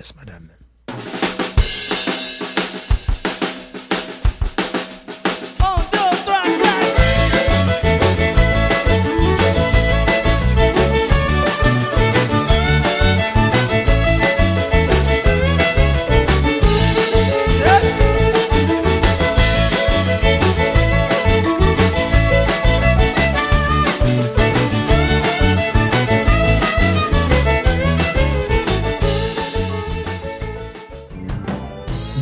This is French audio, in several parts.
yes, madame.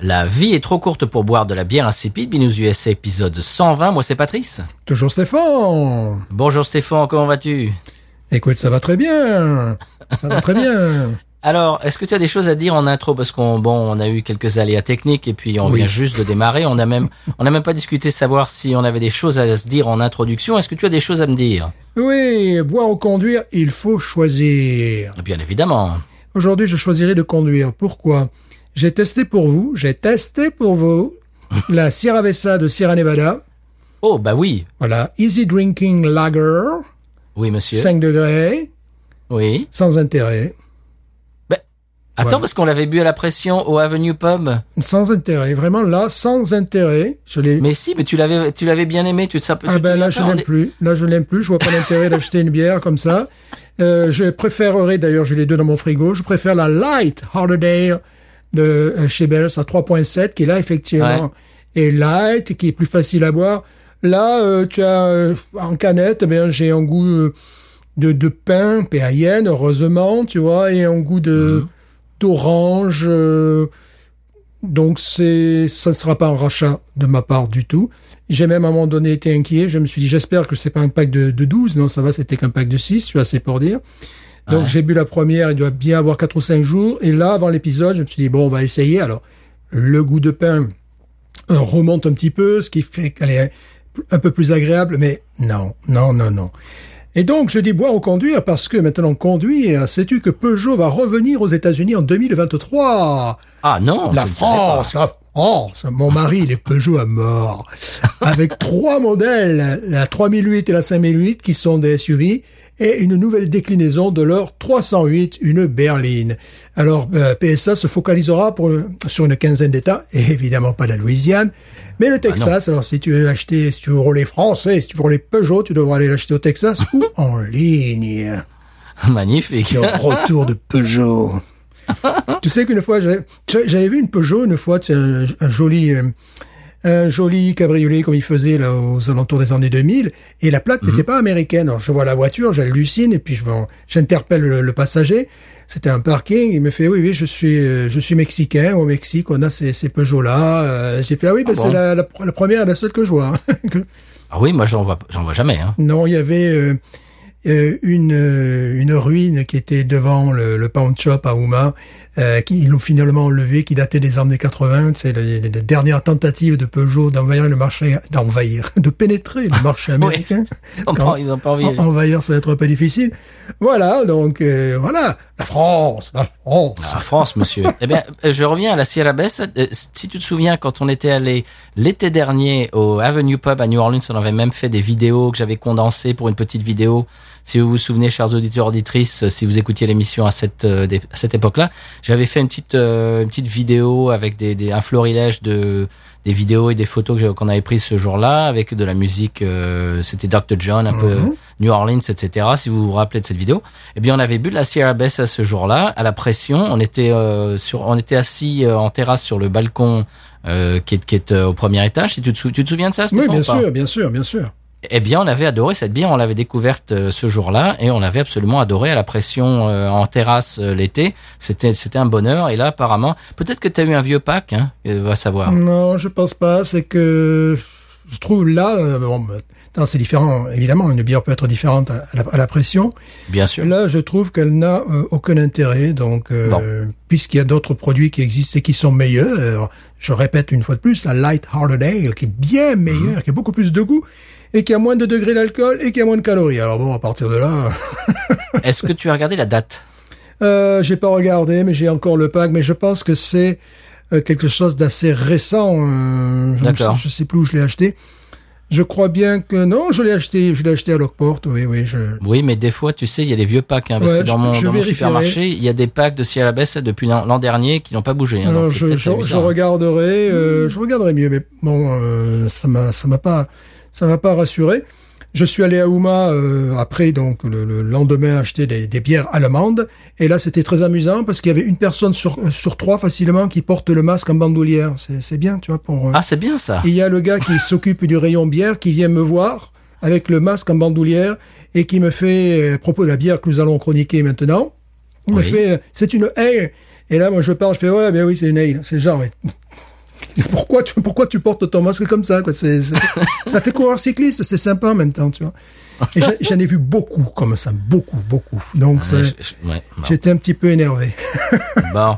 La vie est trop courte pour boire de la bière insipide. Binous USA épisode 120. Moi, c'est Patrice. Toujours Stéphane. Bonjour Stéphane, comment vas-tu? Écoute, ça va très bien. Ça va très bien. Alors, est-ce que tu as des choses à dire en intro? Parce qu'on bon, on a eu quelques aléas techniques et puis on Oui. vient juste de démarrer. On a même, on n'a même pas discuté de savoir si on avait des choses à se dire en introduction. Est-ce que tu as des choses à me dire? Oui, boire ou conduire, il faut choisir. Bien évidemment. Aujourd'hui, je choisirai de conduire. Pourquoi? J'ai testé pour vous, j'ai testé pour vous la Sierra Vesta de Sierra Nevada. Oh bah oui, Voilà, Easy Drinking Lager, oui monsieur. 5 degrés, Oui. sans intérêt. Ben, attends Voilà. parce qu'on l'avait bu à la pression au Avenue Pub. Sans intérêt, vraiment là, sans intérêt. Je. Mais si, mais tu l'avais, tu l'avais bien aimé. Tu te tu Ah ben là, je l'aime plus. Là, je l'aime plus. Je vois pas l'intérêt d'acheter une bière comme ça. Euh, je préférerais, d'ailleurs, j'ai les deux dans mon frigo. Je préfère la Light Holiday de euh, chez Bell's à 3.7, qui là effectivement est light, qui est plus facile à boire. Là, euh, tu as euh, en canette, eh bien, j'ai un goût euh, de, de pain péaïenne, heureusement, tu vois, et un goût de d'orange. euh, donc c'est, ça ne sera pas un rachat de ma part du tout. J'ai même à un moment donné été inquiet. Je me suis dit, j'espère que c'est pas un pack de, de 12. Non, ça va, c'était qu'un pack de 6. Tu vois, c'est pour dire. Donc Ouais. j'ai bu la première, il doit bien avoir 4 ou 5 jours. Et là, avant l'épisode, je me suis dit, bon, on va essayer. Alors, le goût de pain euh, remonte un petit peu, ce qui fait qu'elle est un peu plus agréable. Mais non, non, non, non. Et donc, je dis boire ou conduire parce que maintenant conduire, sais-tu que Peugeot va revenir aux États-Unis en 2023 Ah non. la. France, la France. Mon mari, il est Peugeot à mort. Avec trois modèles, la 3008 et la 5008, qui sont des SUV, et une nouvelle déclinaison de leur 308, une berline. Alors, euh, PSA se focalisera pour, sur une quinzaine d'États, et évidemment pas la Louisiane, mais le Texas. alors, si tu veux acheter, si tu veux rouler français, si tu veux rouler Peugeot, tu devras aller l'acheter au Texas ou en ligne. Magnifique. Le retour de Peugeot. tu sais qu'une fois, j'avais vu une Peugeot une fois, un, un joli, euh, un joli cabriolet comme il faisait là aux alentours des années 2000, et la plaque n'était pas américaine. Alors je vois la voiture, j'hallucine, et puis je bon, j'interpelle le, le passager. C'était un parking. Il me fait oui, oui, je suis, euh, je suis mexicain. Au Mexique, on a ces, ces Peugeot-là. Euh, J'ai fait ah oui, ben Ah c'est bon la, la, la première et la seule que je vois. Ah oui, moi j'en vois, j'en vois jamais. Hein. Non, il y avait euh, euh, une, euh, une ruine qui était devant le, le pawn shop à Houma, euh, qui ils l'ont finalement enlevé, qui datait des années 80. C'est la, la dernière tentative de Peugeot d'envahir le marché, d'envahir, de pénétrer le marché américain. Ils ont pas, ils ont pas envie. En- Envahir, ça va être un peu difficile. Voilà, donc euh, voilà, la France, la France. En France, monsieur. eh bien, je reviens à la Sierra Bessa. Euh, Si tu te souviens, quand on était allé l'été dernier au Avenue Pub à New Orleans, on avait même fait des vidéos que j'avais condensées pour une petite vidéo. Si vous vous souvenez, chers auditeurs auditrices, euh, si vous écoutiez l'émission à cette euh, à cette époque-là, j'avais fait une petite euh, une petite vidéo avec des, des un florilège de des vidéos et des photos qu'on avait prises ce jour-là avec de la musique. euh, C'était Dr John, un peu New Orleans, etc. Si vous vous rappelez de cette vidéo, eh bien, on avait bu de la Sierra Bessa ce jour-là à la pression. On était euh, sur, on était assis euh, en terrasse sur le balcon euh, qui est, qui est au premier étage. Tu te, sou- tu te souviens de ça, Oui, Stéphane bien ou pas? sûr, bien sûr, bien sûr. Eh bien, on avait adoré cette bière. On l'avait découverte euh, ce jour-là et on avait absolument adoré à la pression euh, en terrasse euh, l'été. C'était, c'était un bonheur. Et là, apparemment, peut-être que tu as eu un vieux pack, hein, va savoir. Non, je pense pas. C'est que je trouve là, bon, bah, c'est différent, évidemment, une bière peut être différente à la, à la pression. Bien sûr. Là, je trouve qu'elle n'a euh, aucun intérêt, donc euh, puisqu'il y a d'autres produits qui existent et qui sont meilleurs, je répète une fois de plus, la Light Hearted Ale, qui est bien meilleure, Mhm. qui a beaucoup plus de goût, et qui a moins de degrés d'alcool et qui a moins de calories. Alors bon, à partir de là, Est-ce que tu as regardé la date? Euh, j'ai pas regardé, mais j'ai encore le pack, mais je pense que c'est euh, quelque chose d'assez récent. euh, je sais, je sais plus où je l'ai acheté. Je crois bien que non, je l'ai acheté, je l'ai acheté à Lockport. Oui, oui, je. Oui, mais des fois, tu sais, il y a des vieux packs. Hein, parce Ouais, que dans je- mon, je dans mon vérifierai. supermarché, il y a des packs de Sierra Baisse depuis l'an dernier qui n'ont pas bougé. Hein, Alors, donc je, peut-être je, hein. regarderai, euh, je regarderai mieux, mais bon, euh, ça m'a, ça m'a pas, ça m'a pas rassuré. Je suis allé à Ouma euh, après, donc le, le lendemain, acheter des, des bières allemandes, et là c'était très amusant parce qu'il y avait une personne sur euh, sur trois facilement qui porte le masque en bandoulière. C'est, c'est bien, tu vois, pour. euh, Ah, c'est bien ça. il y a le gars qui s'occupe du rayon bière qui vient me voir avec le masque en bandoulière et qui me fait, euh, à propos de la bière que nous allons chroniquer maintenant, il me fait, euh, c'est une ale. Et là, moi, je parle, je fais, ouais, ben oui, c'est une ale. C'est genre, mais pourquoi tu, pourquoi tu portes ton masque comme ça, quoi? C'est, c'est- ça fait coureur cycliste, c'est sympa en même temps, tu vois. Et j'en- j'en ai vu beaucoup comme ça, beaucoup, beaucoup. Donc, ça- Ouais, je- je- ouais, bon. j'étais un petit peu énervé. Bon.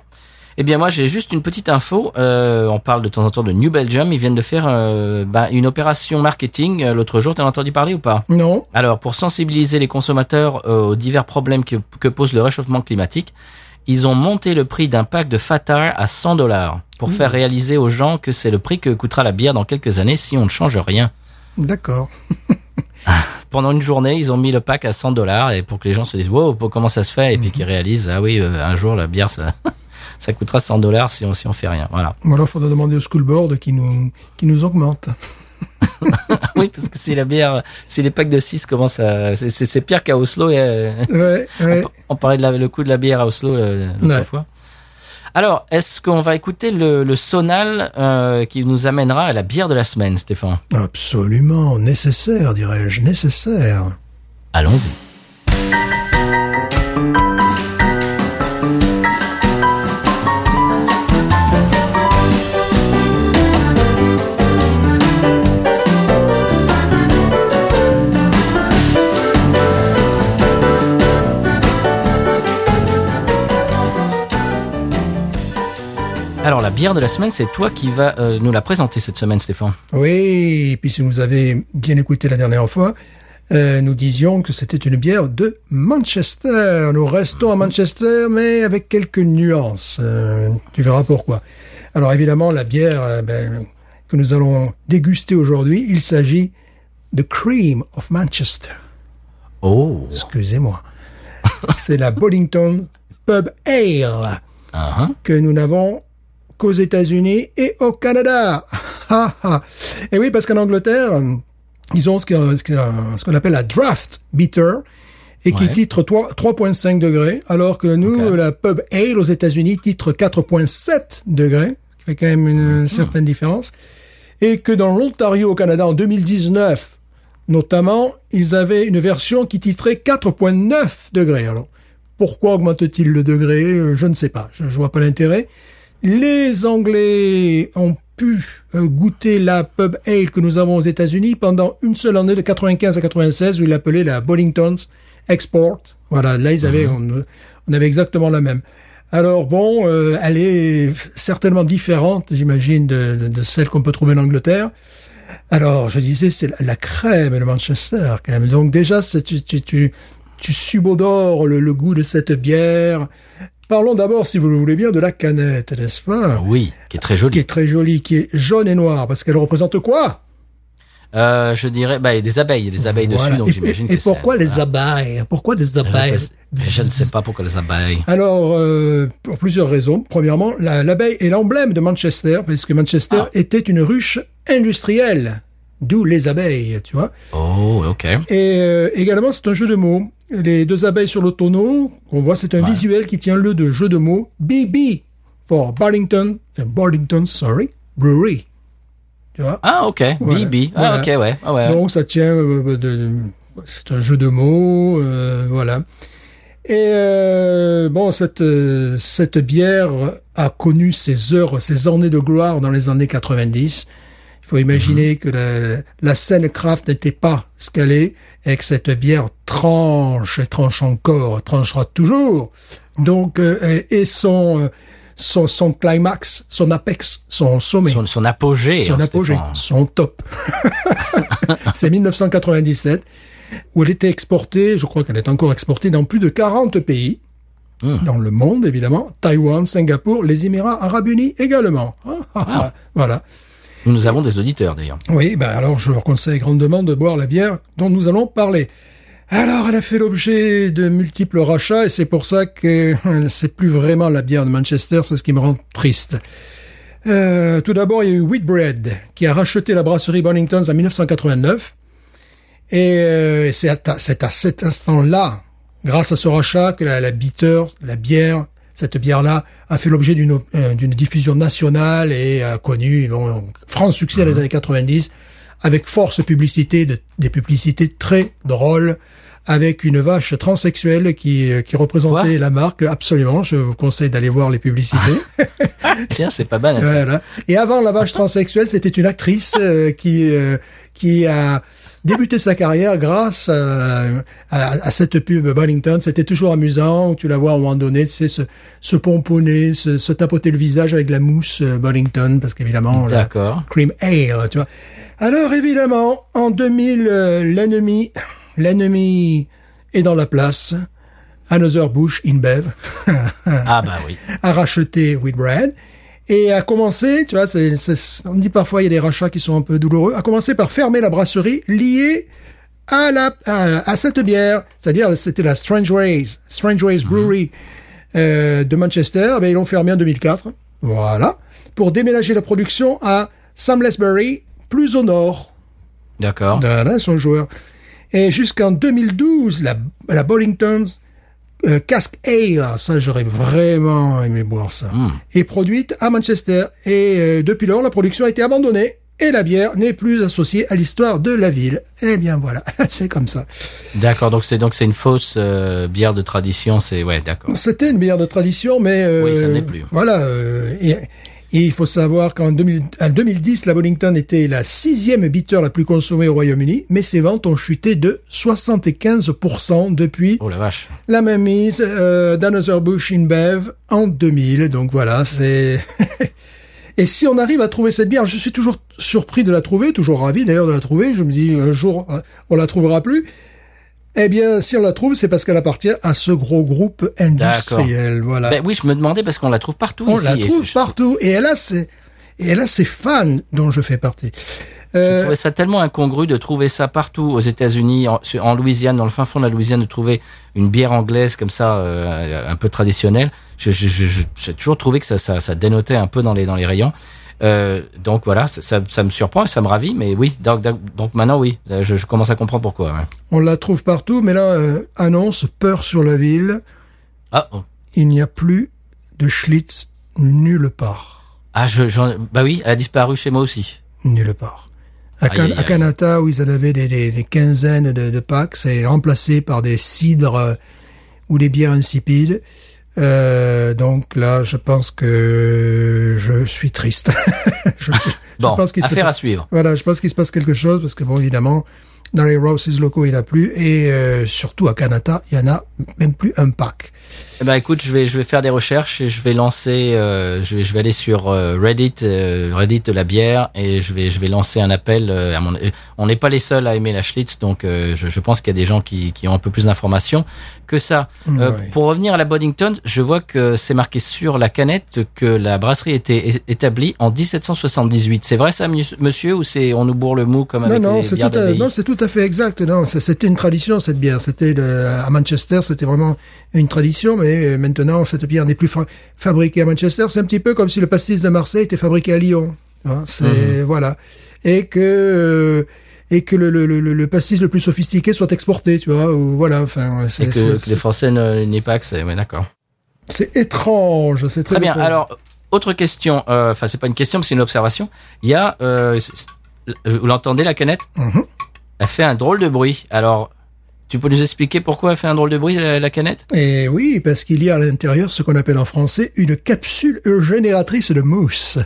Eh bien, moi, j'ai juste une petite info. Euh, on parle de temps en temps de New Belgium. Ils viennent de faire euh, bah, une opération marketing euh, l'autre jour. T'en as entendu parler ou pas? Non? Alors, pour sensibiliser les consommateurs aux divers problèmes que, que pose le réchauffement climatique, ils ont monté le prix d'un pack de Fatar à 100 dollars pour faire réaliser aux gens que c'est le prix que coûtera la bière dans quelques années si on ne change rien. D'accord. Pendant une journée, ils ont mis le pack à 100 dollars et pour que les gens se disent wow comment ça se fait et puis qu'ils réalisent ah oui euh, un jour la bière ça ça coûtera 100 dollars si on si on fait rien voilà Ou alors, il faudra demander au school board qui nous, qui nous augmente. oui parce que si la bière si les packs de 6 commencent à c'est pire qu'à Oslo et euh, Ouais, ouais. on parlait de la- le coût de la bière à Oslo euh, l'autre Ouais. fois alors est-ce qu'on va écouter le, le sonal euh, qui nous amènera à la bière de la semaine Stéphane? Absolument, nécessaire, dirais-je, nécessaire. allons-y bière de la semaine, c'est toi qui vas euh, nous la présenter cette semaine, Stéphane. Oui, et puis si vous avez bien écouté la dernière fois, euh, nous disions que c'était une bière de Manchester. Nous restons à Manchester, mais avec quelques nuances. Euh, tu verras pourquoi. Alors évidemment, la bière ben, que nous allons déguster aujourd'hui, il s'agit de Cream of Manchester. Oh. Excusez-moi. C'est la Bollington Pub Ale. Ah, que nous n'avons qu'aux États-Unis et au Canada. Et oui, parce qu'en Angleterre, euh, ils ont ce qu'on appelle la draft bitter et qui Ouais. titre 3 3.5 degrés, alors que nous, la pub ale aux États-Unis titre 4.7 degrés, qui fait quand même une Mhm. certaine différence. Et que dans l'Ontario au Canada en 2019, notamment, ils avaient une version qui titrait 4.9 degrés. Alors, pourquoi augmente-t-il le degré? Euh, Je ne sais pas. Je, je vois pas l'intérêt. Les Anglais ont pu euh, goûter la pub ale que nous avons aux États-Unis pendant une seule année de 95 à 96 où ils l'appelaient la Bollington's Export. Voilà, là ils avaient, on, on avait exactement la même. Alors bon, euh, elle est certainement différente, j'imagine, de, de, de celle qu'on peut trouver en Angleterre. Alors, je disais, c'est la, la crème de Manchester, quand même. Donc déjà, tu, tu, tu, tu subodores le, le goût de cette bière. Parlons d'abord, si vous le voulez bien, de la canette, n'est-ce pas? Oui, qui est très Qui joli. est très jolie, qui est jaune et noire, parce qu'elle représente quoi? Euh, je dirais, bah, il y a des abeilles, des abeilles Voilà. dessus, donc j'imagine que et pourquoi les abeilles? Pourquoi des Je abeilles? sais- Je ne sais pas pourquoi les abeilles. Alors, euh, pour plusieurs raisons. Premièrement, la- l'abeille est l'emblème de Manchester, parce que Manchester Ah. était une ruche industrielle, d'où les abeilles, tu vois. Oh, ok. Et euh, également, c'est un jeu de mots. Les deux abeilles sur le tonneau, on voit, c'est un Ouais. visuel qui tient le de jeu de mots BB for Barlington, enfin, Barlington, sorry, Brewery. Tu vois? Ah, ok. Voilà. BB. Ah, Voilà. ok, ouais. Ah, ouais. Donc ça tient euh, de, c'est un jeu de mots, euh, voilà. Et euh, bon, cette euh, cette bière a connu ses heures, ses années de gloire dans les années 90. Il faut imaginer que la, la scène craft n'était pas scalée et que cette bière tranche et tranche encore, tranchera toujours. Donc, euh, et son, euh, son, son climax, son apex, son sommet. Son, son apogée. Son hein, apogée, Stéphane. son top. c'est 1997, où elle était exportée, je crois qu'elle est encore exportée dans plus de 40 pays, Hmm. dans le monde évidemment, Taïwan, Singapour, les Émirats Arabes Unis également. Ah, ah, ah. Voilà. Nous, avons des auditeurs d'ailleurs. Oui, ben alors je leur conseille grandement de boire la bière dont nous allons parler. Alors, elle a fait l'objet de multiples rachats et c'est pour ça que euh, c'est plus vraiment la bière de Manchester, c'est ce qui me rend triste. Euh, tout d'abord, il y a eu Whitbread qui a racheté la brasserie Bonington's en 1989 et euh, c'est à, à cet instant-là, grâce à ce rachat, que la, la bitter, la bière, cette bière-là a fait l'objet d'une euh, diffusion nationale et a connu un franc succès dans les années 90 avec force publicité, de, des publicités très drôles, avec une vache transsexuelle qui, euh, qui représentait Quoi la marque. Absolument, je vous conseille d'aller voir les publicités. Tiens, c'est pas ça. Voilà. Et avant la vache transsexuelle, c'était une actrice euh, qui euh, qui a débuté sa carrière grâce à, à, à cette pub Bonington. C'était toujours amusant. Tu la vois à un moment donné, tu sais, se, se pomponner, se, se tapoter le visage avec la mousse euh, Bonington, parce qu'évidemment, la D'accord. cream ale, tu vois. Alors évidemment, en 2000, euh, l'ennemi, l'ennemi est dans la place. Another Bush InBev Ah bah oui. a racheté Whitbread et a commencé, tu vois, c'est, c'est- on dit parfois il y a des rachats qui sont un peu douloureux, a commencé par fermer la brasserie liée à la à, à cette bière, c'est-à-dire c'était la Strange Ways, Strange Ways Brewery euh, de Manchester, ben ils l'ont fermé en 2004, voilà, pour déménager la production à Samlesbury, plus au nord. D'accord. Voilà, son joueur. Et jusqu'en 2012, la, la Bollington's euh, Cask Ale, ça j'aurais vraiment aimé boire ça, est produite à Manchester. Et euh, depuis lors, la production a été abandonnée et la bière n'est plus associée à l'histoire de la ville. Eh bien voilà, c'est comme ça. D'accord. Donc c'est donc c'est une fausse euh, bière de tradition. C'est ouais. D'accord. C'était une bière de tradition, mais euh, Oui, ça ne l'est plus. Voilà. euh, et, et il faut savoir qu'en 2000 en 2010, la Bollington était la sixième bitter la plus consommée au Royaume-Uni, mais ses ventes ont chuté de 75% depuis Oh la vache. la même mise euh, d'Another Bush in Bev en 2000. Donc voilà, c'est... Et si on arrive à trouver cette bière, je suis toujours surpris de la trouver, toujours ravi d'ailleurs de la trouver. Je me dis un jour euh, on la trouvera plus. Eh bien, si on la trouve, c'est parce qu'elle appartient à ce gros groupe industriel. Voilà. Ben oui, je me demandais parce qu'on la trouve partout on ici. la et trouve je- partout et elle a ses et elle a ses fans dont je fais partie. Je Euh, trouvais ça tellement incongru de trouver ça partout aux États-Unis, en, Louisiane, dans le fin fond de la Louisiane, de trouver une bière anglaise comme ça, euh, un peu traditionnelle. Je- je- je- je- J'ai toujours trouvé que ça, ça, ça dénotait un peu dans les dans les rayons. Euh, donc voilà, ça, ça, ça me surprend et ça me ravit, mais oui, donc, donc, donc maintenant oui, je, je commence à comprendre pourquoi. ouais. on la trouve partout, mais là euh, annonce peur sur la ville. Ah, oh. Il n'y a plus de Schlitz nulle part. ah, je, bah oui, elle a disparu chez moi aussi. Nulle part. À, Aïe, Can- aïe, à aïe. Kanata, où ils en avaient des, des, des quinzaines de, de packs, c'est remplacé par des cidres euh, ou des bières insipides. Euh, donc là, je pense que je suis triste. je, je Bon, pense qu'il se affaire passe- à suivre. Voilà, je pense qu'il se passe quelque chose parce que bon, évidemment, dans les Rouses locaux, il a plus et euh, surtout à Kanata, il y en a même plus un pack. Eh ben écoute, je vais je vais faire des recherches et je vais lancer, euh, je vais je vais aller sur euh, Reddit, euh, Reddit de la bière et je vais je vais lancer un appel. euh, à mon, euh, on n'est pas les seuls à aimer la Schlitz, donc euh, je, je pense qu'il y a des gens qui qui ont un peu plus d'informations que ça. Euh, Ouais. Pour revenir à la Boddington, je vois que c'est marqué sur la canette que la brasserie était établie en 1778. C'est vrai ça, monsieur, ou c'est on nous bourre le mou comme avec non, les bières à, non, c'est tout à fait exact. Non, c'était une tradition cette bière. C'était à Manchester, c'était vraiment une tradition, mais euh, maintenant cette bière n'est plus fa- fabriquée à Manchester. C'est un petit peu comme si le pastis de Marseille était fabriqué à Lyon. Hein, c'est Mhm. voilà, et que euh, et que le, le, le, le pastis le plus sophistiqué soit exporté, tu vois. Ou, voilà, enfin, et que, les Français n'y pas accès. Ouais, d'accord. c'est étrange. C'est très, Très bien. étrange. Alors, autre question. euh, Enfin, c'est pas une question, mais c'est une observation. Il y a, euh, vous l'entendez la canette? Mhm. Elle fait un drôle de bruit. Alors, tu peux nous expliquer pourquoi elle fait un drôle de bruit la, la canette? Et oui, parce qu'il y a à l'intérieur ce qu'on appelle en français une capsule génératrice de mousse.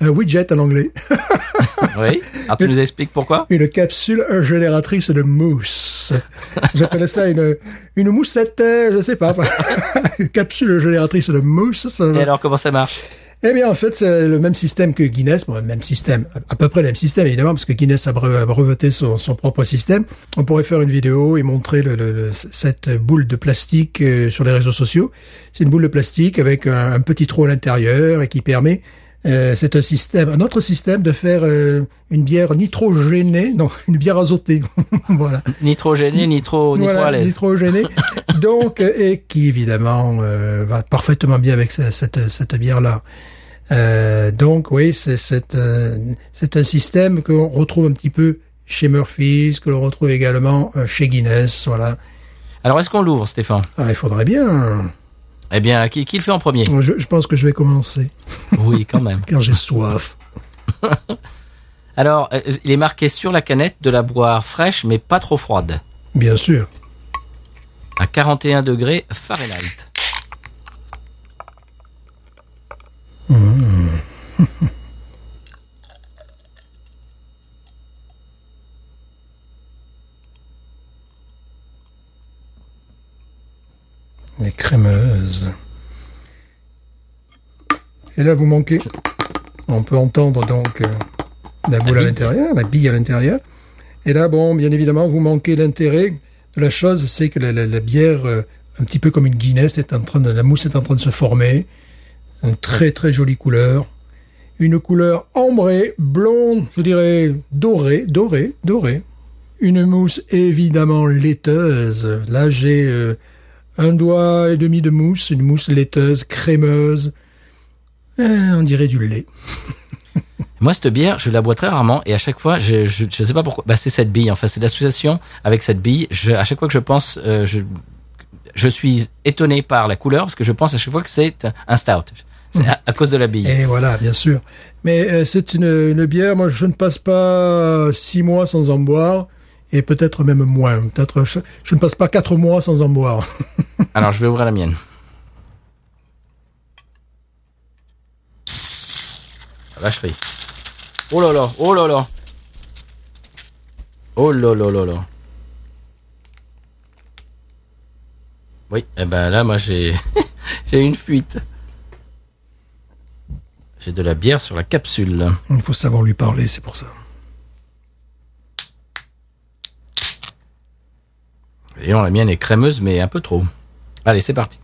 un widget en anglais, Oui. Alors tu nous expliques pourquoi? Une capsule génératrice de mousse. J'appelais ça une une moussette, euh, je sais pas, Une capsule génératrice de mousse. Ça Et alors comment ça marche? Eh bien, en fait, c'est le même système que Guinness. Bon, même système, à peu près le même système, évidemment, parce que Guinness a bre- a breveté son, propre système. On pourrait faire une vidéo et montrer cette boule de plastique euh, sur les réseaux sociaux. C'est une boule de plastique avec un, un petit trou à l'intérieur et qui permet... euh, c'est un système, un autre système de faire euh, une bière nitrogénée, non, une bière azotée, voilà. Nitrogéné, nitro, nitro Voilà, à l'aise. nitrogéné. Donc, euh, et qui évidemment euh, va parfaitement bien avec ce- cette, cette bière-là. Euh, donc, oui, c'est un système qu'on retrouve un petit peu chez Murphy's, que l'on retrouve également chez Guinness. Voilà. Alors est-ce qu'on l'ouvre, Stéphane? Ah, il faudrait bien. Eh bien, qui, qui le fait en premier? Je, je pense que je vais commencer, Oui, quand même. car j'ai soif. Alors, euh, il est marqué sur la canette de la boire fraîche, mais pas trop froide, Bien sûr. à 41 degrés Fahrenheit. Les crémeuses. Et là, vous manquez. On peut entendre donc euh, la boule à l'intérieur, la bille à l'intérieur. Et là, bon, bien évidemment, vous manquez l'intérêt de la chose, c'est que la, la- la bière, euh, un petit peu comme une Guinness, est en train de, la mousse est en train de se former. Une très très jolie couleur. Une couleur ambrée, blonde, je dirais dorée, dorée, dorée. Une mousse évidemment laiteuse. Là, j'ai euh, un doigt et demi de mousse, une mousse laiteuse, crémeuse. Euh, on dirait du lait. Moi, cette bière, je la bois très rarement et à chaque fois, je je, je sais pas pourquoi. Bah, c'est cette bille. Enfin, c'est l'association avec cette bille. Je, à chaque fois que je pense, euh, je je suis étonné par la couleur parce que je pense à chaque fois que c'est un stout. C'est à, à cause de la bille. Et voilà, bien sûr. Mais euh, c'est une, une bière, moi je ne passe pas six mois sans en boire, et peut-être même moins. Peut-être je, je ne passe pas quatre mois sans en boire. Alors, je vais ouvrir la mienne. La vacherie. Oh là là, oh là là. Oh là là là là. Oui, eh ben là, moi, j'ai j'ai une fuite. J'ai de la bière sur la capsule. Il faut savoir lui parler, c'est pour ça. Voyons, la mienne est crémeuse, mais un peu trop. Allez, c'est parti.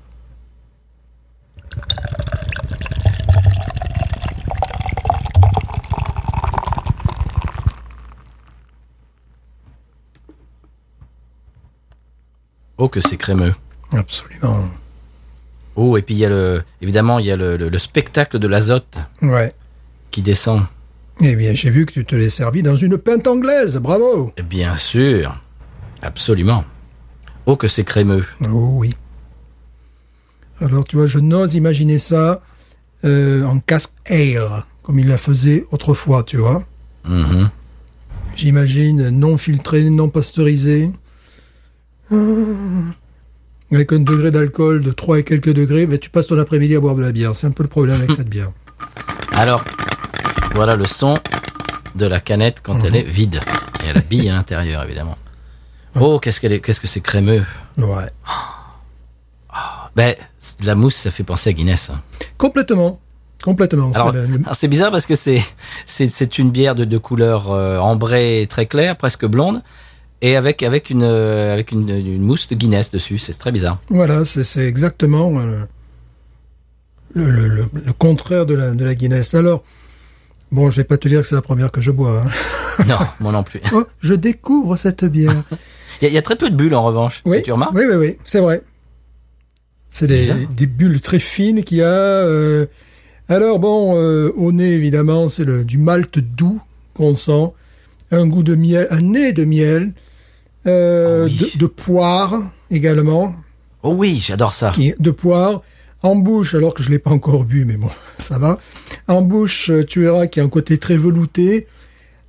Oh, que c'est crémeux. Absolument. Oh, et puis il y a le, évidemment, il y a le, le- le spectacle de l'azote Ouais. qui descend. Eh bien, j'ai vu que tu te l'es servi dans une pinte anglaise. Bravo. Bien sûr. Absolument. Oh, que c'est crémeux. Oh oui. Alors, tu vois, je n'ose imaginer ça euh, en casque ale, comme il la faisait autrefois, tu vois. Mhm. J'imagine non filtré, non pasteurisé. Ah. Avec un degré d'alcool de 3 et quelques degrés, mais tu passes ton après-midi à boire de la bière. C'est un peu le problème avec cette bière. Alors, voilà le son de la canette quand elle est vide. Et elle a bille à l'intérieur, évidemment. Oh, qu'est-ce qu'elle est, qu'est-ce que c'est crémeux. Ouais. Ben, la mousse, ça fait penser à Guinness. hein. Complètement. Complètement. Alors, c'est bizarre parce que c'est, c'est, c'est une bière de, de couleur euh, ambrée très claire, presque blonde, et avec, avec une, euh, avec une, une mousse de Guinness dessus. C'est très bizarre. Voilà, c'est c'est exactement euh, le, le- le- le contraire de la, de la Guinness. Alors, bon, je vais pas te dire que c'est la première que je bois. hein. Non, moi non plus. Oh, je découvre cette bière. Il y, a- il y a très peu de bulles en revanche. Oui, Tu remarques oui, oui, oui, c'est vrai. C'est des, bulles très fines qu'il y a. euh. Alors bon, euh, au nez évidemment, c'est le du malt doux qu'on sent, un goût de miel, un nez de miel, euh, Ah oui. de, de poire également, Oh oui, j'adore ça. qui de poire en bouche, alors que je l'ai pas encore bu, mais bon, ça va. En bouche, tu verras qu'il y a un côté très velouté,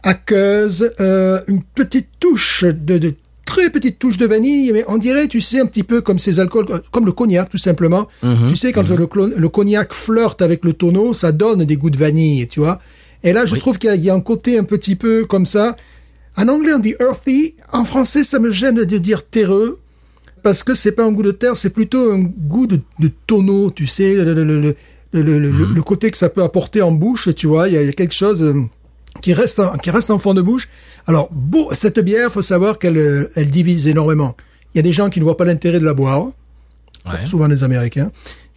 aqueuse, euh, une petite touche de, de très petite touche de vanille, mais on dirait, tu sais, un petit peu comme ces alcools, euh, comme le cognac, tout simplement. Tu sais, quand le, clo- le cognac flirte avec le tonneau, ça donne des goûts de vanille, tu vois. Et là, je Oui. trouve qu'il y, a- il y a un côté un petit peu comme ça. En anglais, on dit earthy. En français, ça me gêne de dire terreux. Parce que c'est pas un goût de terre, c'est plutôt un goût de, de tonneau, tu sais, le, le, le, le, côté que ça peut apporter en bouche, tu vois. Il y a, il y a quelque chose euh, qui reste, en, qui reste en fond de bouche. Alors, beau, cette bière, faut savoir qu'elle euh, elle divise énormément. Il y a des gens qui ne voient pas l'intérêt de la boire Ouais. souvent les Américains,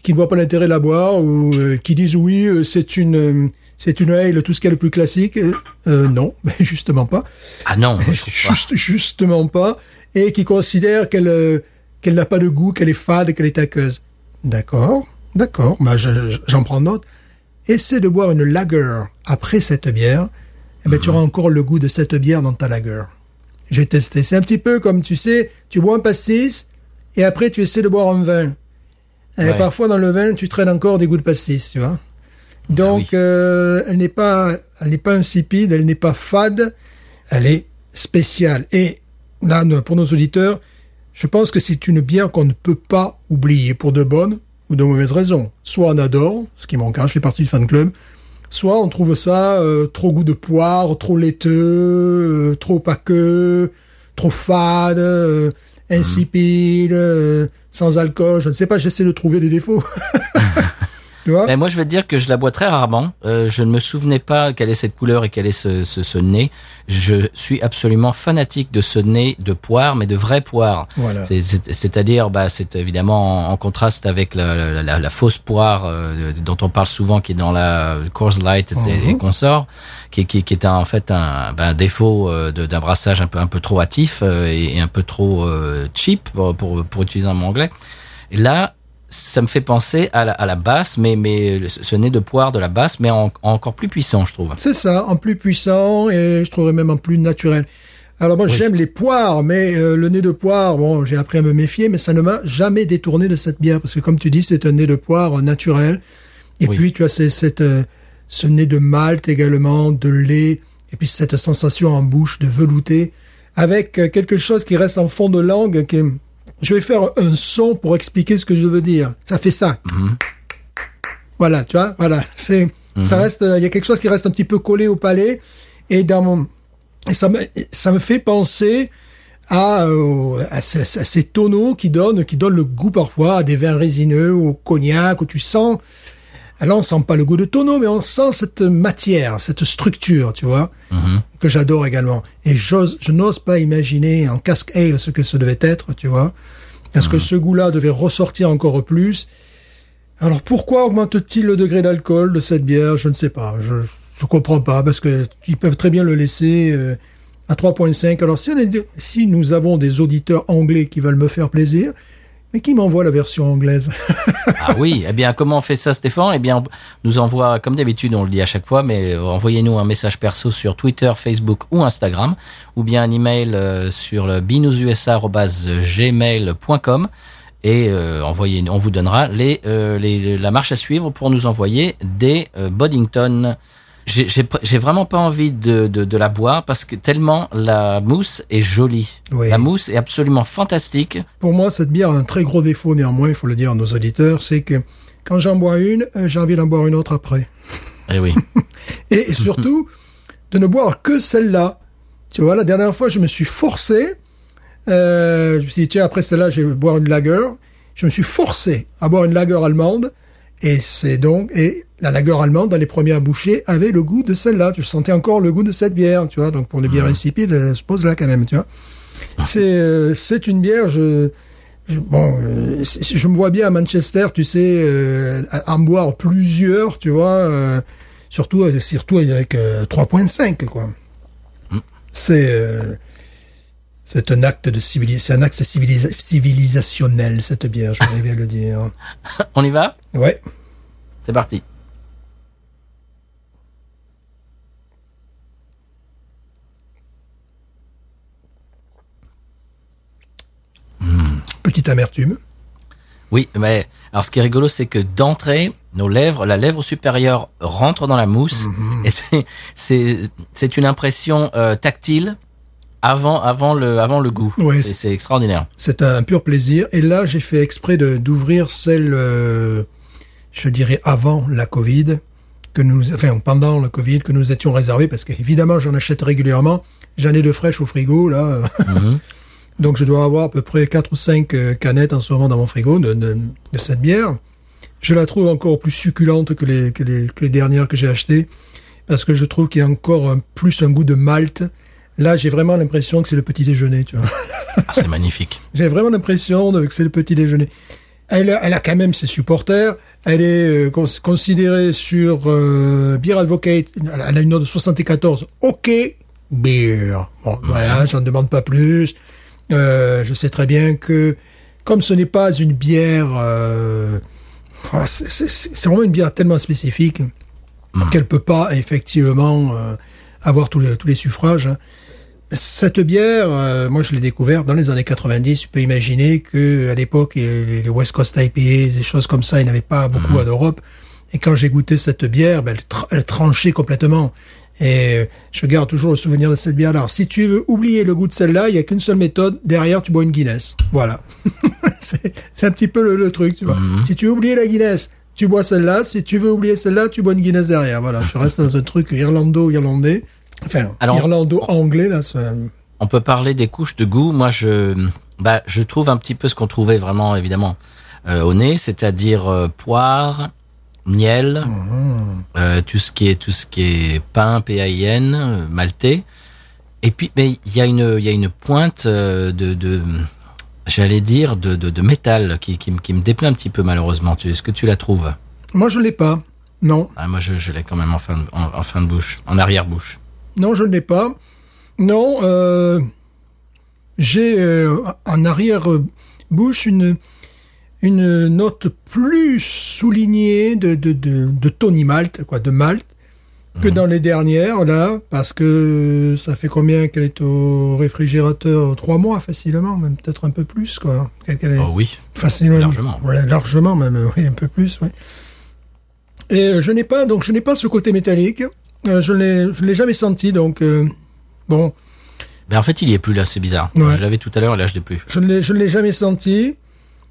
qui ne voient pas l'intérêt de la boire ou euh, qui disent oui, euh, c'est une euh, c'est une ale, tout ce qui est le plus classique. Non, mais justement pas, Ah non, je pas. Justement pas, et qui considèrent qu'elle qu'elle n'a pas de goût, qu'elle est fade, qu'elle est aqueuse. D'accord, d'accord, bah, je- je- j'en prends note. Essaie de boire une lager après cette bière, eh ben, tu auras encore le goût de cette bière dans ta lager. J'ai testé. C'est un petit peu comme, tu sais, tu bois un pastis et après tu essaies de boire un vin. Et Ouais. parfois dans le vin, tu traînes encore des goûts de pastis, tu vois. Donc, oui. euh, elle n'est pas, elle n'est pas insipide, elle n'est pas fade, elle est spéciale. Et là, pour nos auditeurs, je pense que c'est une bière qu'on ne peut pas oublier pour de bonnes ou de mauvaises raisons. Soit on adore, ce qui est mon cas, je fais partie du fan club, soit on trouve ça euh, trop goût de poire, trop laiteux, euh, trop aqueux, trop fade, euh, insipide, euh, sans alcool. Je ne sais pas, j'essaie de trouver des défauts. tu vois Ben, moi, je vais te dire que je la bois très rarement. Euh, je ne me souvenais pas quelle est cette couleur et quel est ce, ce, ce nez. Je suis absolument fanatique de ce nez de poire, mais de vraie poire. Voilà. C'est- c'est- C'est-à-dire, bah, c'est évidemment en, en contraste avec la, la, la- la fausse poire euh, dont on parle souvent, qui est dans la Coors Light et, et consorts, qui, qui, qui est un, en fait un, ben, un défaut euh, d'un brassage un peu un peu trop hâtif euh, et, et un peu trop euh, cheap pour, pour pour utiliser un mot anglais. Et là, ça me fait penser à la, à la basse, mais mais ce nez de poire de la basse, mais en, encore plus puissant, je trouve. C'est ça, en plus puissant et je trouverais même en plus naturel. Alors moi j'aime les poires, mais euh, le nez de poire, bon, j'ai appris à me méfier, mais ça ne m'a jamais détourné de cette bière parce que comme tu dis, c'est un nez de poire naturel. Et Oui. puis tu as ces- cette, euh, ce nez de malt également, de lait, et puis cette sensation en bouche de velouté, avec euh, quelque chose qui reste en fond de langue. Qui est- Je vais faire un son pour expliquer ce que je veux dire. Ça fait ça. Voilà, tu vois, voilà. C'est, ça reste, il y a quelque chose qui reste un petit peu collé au palais et dans mon, et ça me, ça me fait penser à, euh, à, ces, à ces tonneaux qui donnent, qui donnent le goût parfois à des vins résineux, au cognac, où tu sens, alors on sent pas le goût de tonneau, mais on sent cette matière, cette structure, tu vois, que j'adore également. Et je n'ose pas imaginer en casque ale ce que ce devait être, tu vois. Est-ce que ce goût-là devait ressortir encore plus? Alors pourquoi augmente-t-il le degré d'alcool de cette bière? Je ne sais pas. Je je comprends pas parce que ils peuvent très bien le laisser euh, à 3.5. Alors si, on est- si nous avons des auditeurs anglais qui veulent me faire plaisir, mais qui m'envoient la version anglaise? Ah oui, eh bien, comment on fait ça, Stéphane? Eh bien, on nous envoie, comme d'habitude, on le dit à chaque fois, mais envoyez-nous un message perso sur Twitter, Facebook ou Instagram, ou bien un email euh, sur le binoususa@gmail.com et euh, envoyez, on vous donnera euh, les, la marche à suivre pour nous envoyer des euh, Boddington. J'ai- vraiment pas envie de, de, de la boire parce que tellement la mousse est jolie. Oui. La mousse est absolument fantastique. Pour moi, cette bière a un très gros défaut néanmoins, il faut le dire à nos auditeurs, c'est que quand j'en bois une, euh, j'ai envie d'en boire une autre après. Eh oui. Et surtout, de ne boire que celle-là. Tu vois, la dernière fois, je me suis forcé. Euh, je me suis dit, tiens, après celle-là, je vais boire une lager. Je me suis forcé à boire une lager allemande. Et c'est donc, et la lager allemande, dans les premières bouchées, avait le goût de celle-là. Je sentais encore le goût de cette bière, tu vois. Donc, pour une bière insipide, elle se pose là quand même, tu vois. C'est, euh, c'est une bière, je, je- bon, euh, c'est- je me vois bien à Manchester, tu sais, euh, en boire plusieurs, tu vois, surtout, surtout avec euh, 3.5, quoi. C'est, euh, c'est un acte de civilis, c'est un acte civilisa- civilisationnel, cette bière, je vais à le dire. On y va? Ouais. C'est parti. Petite amertume. Oui, mais alors ce qui est rigolo, c'est que d'entrée, nos lèvres, la lèvre supérieure rentre dans la mousse, et c'est une impression euh, tactile avant, avant le, avant le goût. C'est, extraordinaire. C'est un pur plaisir. Et là, j'ai fait exprès d'ouvrir celle, euh, je dirais avant la Covid, que nous, enfin pendant la Covid, que nous étions réservés, parce qu'évidemment, j'en achète régulièrement. J'en ai de fraîches au frigo là. Mhm. Donc, je dois avoir à peu près quatre ou cinq euh, canettes en ce moment dans mon frigo de, de, de cette bière. Je la trouve encore plus succulente que les, que les, que les dernières que j'ai achetées, parce que je trouve qu'il y a encore un, plus un goût de malt. Là, j'ai vraiment l'impression que c'est le petit déjeuner, tu vois. Ah, c'est magnifique. J'ai vraiment l'impression que c'est le petit déjeuner. Elle a, elle a quand même ses supporters. Elle est euh, cons- considérée sur euh, Beer Advocate. Elle a elle a une note de 74. OK, beer. Bon, voilà, j'en demande pas plus. Euh, je sais très bien que comme ce n'est pas une bière, euh, oh, c'est- vraiment une bière tellement spécifique qu'elle peut pas effectivement euh, avoir tous les, tous les suffrages. hein. Cette bière, euh, moi je l'ai découverte dans les années 90. Tu peux imaginer que à l'époque les, les West Coast IPAs, des choses comme ça, il n'y en avait pas beaucoup en Europe. Et quand j'ai goûté cette bière, ben, elle, tra- elle tranchait complètement. Et je garde toujours le souvenir de cette bière. Alors, si tu veux oublier le goût de celle-là, il y a qu'une seule méthode. Derrière, tu bois une Guinness. Voilà. c'est un petit peu le, le truc, tu vois. Si tu veux oublier la Guinness, tu bois celle-là. Si tu veux oublier celle-là, tu bois une Guinness derrière. Voilà. Tu restes dans un truc irlando-irlandais. Enfin, irlando-anglais, là. On peut parler des couches de goût. Moi, je, bah, je trouve un petit peu ce qu'on trouvait vraiment, évidemment, euh, au nez, c'est-à-dire euh, poire, miel, euh, tout ce qui est tout ce qui est pain, P-A-I-N, euh, maltais. Et puis, mais il y a une, il y a une pointe euh, de, de j'allais dire, de, de, de métal qui, qui, me- qui me déplaît un petit peu malheureusement. Tu, est-ce que tu la trouves? Moi, je ne l'ai pas. Non. ah, Moi, je, je l'ai quand même en fin, de, en, en fin de bouche, en arrière-bouche. Non, je ne l'ai pas. Non, euh, j'ai euh, en arrière-bouche une, une note plus soulignée de, de, de, de Tony Malt, quoi, de Malt, que dans les dernières, là, parce que ça fait combien qu'elle est au réfrigérateur? Trois mois, facilement, même peut-être un peu plus, quoi. Qu'elle est- Oh oui. facilement. Largement. Voilà, largement même, oui, un peu plus, oui. Et euh, je n'ai pas, donc je n'ai pas ce côté métallique. Euh, je l'ai, je l'ai jamais senti, donc euh, bon, Ben en fait, il y est plus là, c'est bizarre. Ouais. Je l'avais tout à l'heure, là, je l'ai plus. je ne l'ai, je ne l'ai jamais senti.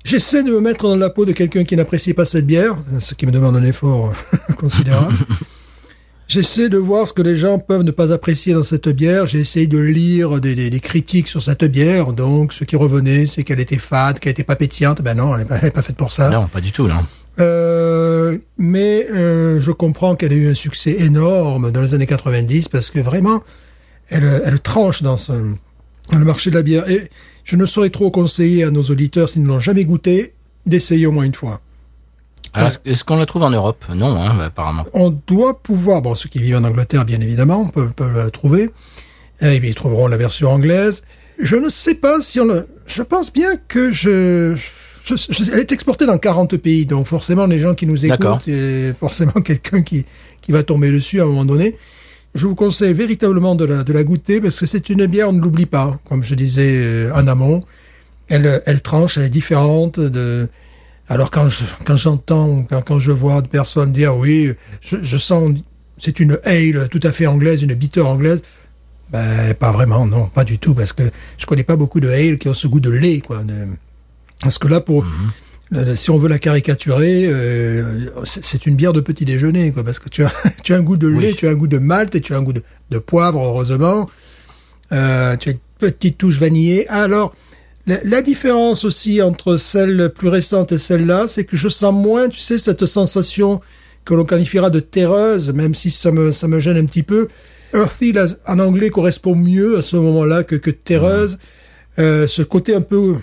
J'essaie de me mettre dans la peau de quelqu'un qui n'apprécie pas cette bière, ce qui me demande un effort considérable. J'essaie de voir ce que les gens peuvent ne pas apprécier dans cette bière. J'ai essayé de lire des, des- des critiques sur cette bière. Donc, ce qui revenait, c'est qu'elle était fade, qu'elle était pas pétillante. Ben non, elle n'est pas, faite pour ça. Non, pas du tout, non. Euh, mais euh, je comprends qu'elle ait eu un succès énorme dans les années 90 parce que vraiment, elle, elle tranche dans, ce, dans le marché de la bière. Et je ne saurais trop conseiller à nos auditeurs, s'ils ne l'ont jamais goûté, d'essayer au moins une fois. Alors, est-ce- qu'on la trouve en Europe? Non, hein, bah, apparemment. On doit pouvoir, bon, ceux qui vivent en Angleterre, bien évidemment, peuvent, peuvent la trouver. Et puis, ils trouveront la version anglaise. Je ne sais pas si on le... Je pense bien que je... je, je- elle est exportée dans 40 pays, donc forcément, les gens qui nous écoutent, et forcément quelqu'un qui, qui va tomber dessus à un moment donné. Je vous conseille véritablement de la, de la goûter parce que c'est une bière, on ne l'oublie pas, comme je disais euh, en amont. Elle, elle tranche, elle est différente de... Alors quand quand j'entends, quand, quand je vois des personnes dire oui, je, sens, c'est une ale tout à fait anglaise, une bitter anglaise, ben pas vraiment, non, pas du tout, parce que je connais pas beaucoup de ale qui ont ce goût de lait, quoi. parce que là, pour, le- si on veut la caricaturer, euh, c'est une bière de petit déjeuner, quoi, parce que tu as, tu as un goût de lait, Oui. tu as un goût de malt et tu as un goût de, de poivre, heureusement. Euh, tu as une petite touche vanillée. Alors, la, la différence aussi entre celle plus récente et celle-là, c'est que je sens moins, tu sais, cette sensation que l'on qualifiera de terreuse, même si ça me, ça me gêne un petit peu. Earthy, là, en anglais, correspond mieux à ce moment-là que, que terreuse. Euh, ce côté un peu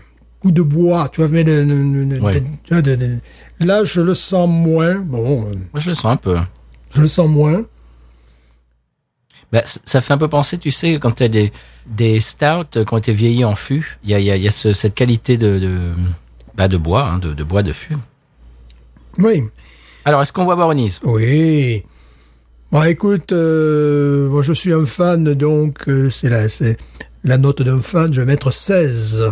goût de bois, tu vois, mais de- de- là, je le sens moins. Bon, euh, Moi, je le sens un peu. je le sens moins. Bah, ça fait un peu penser, tu sais, quand tu as des, des stouts qui ont été vieillis en fût, il y a, y a, y a ce- cette qualité de, de, bah, de bois, hein, de, de bois de fût. Oui. Alors, est-ce qu'on voit Baronise Oui. Bon, écoute, euh, moi je suis un fan, donc euh, c'est la, c'est la note d'un fan, je vais mettre 16.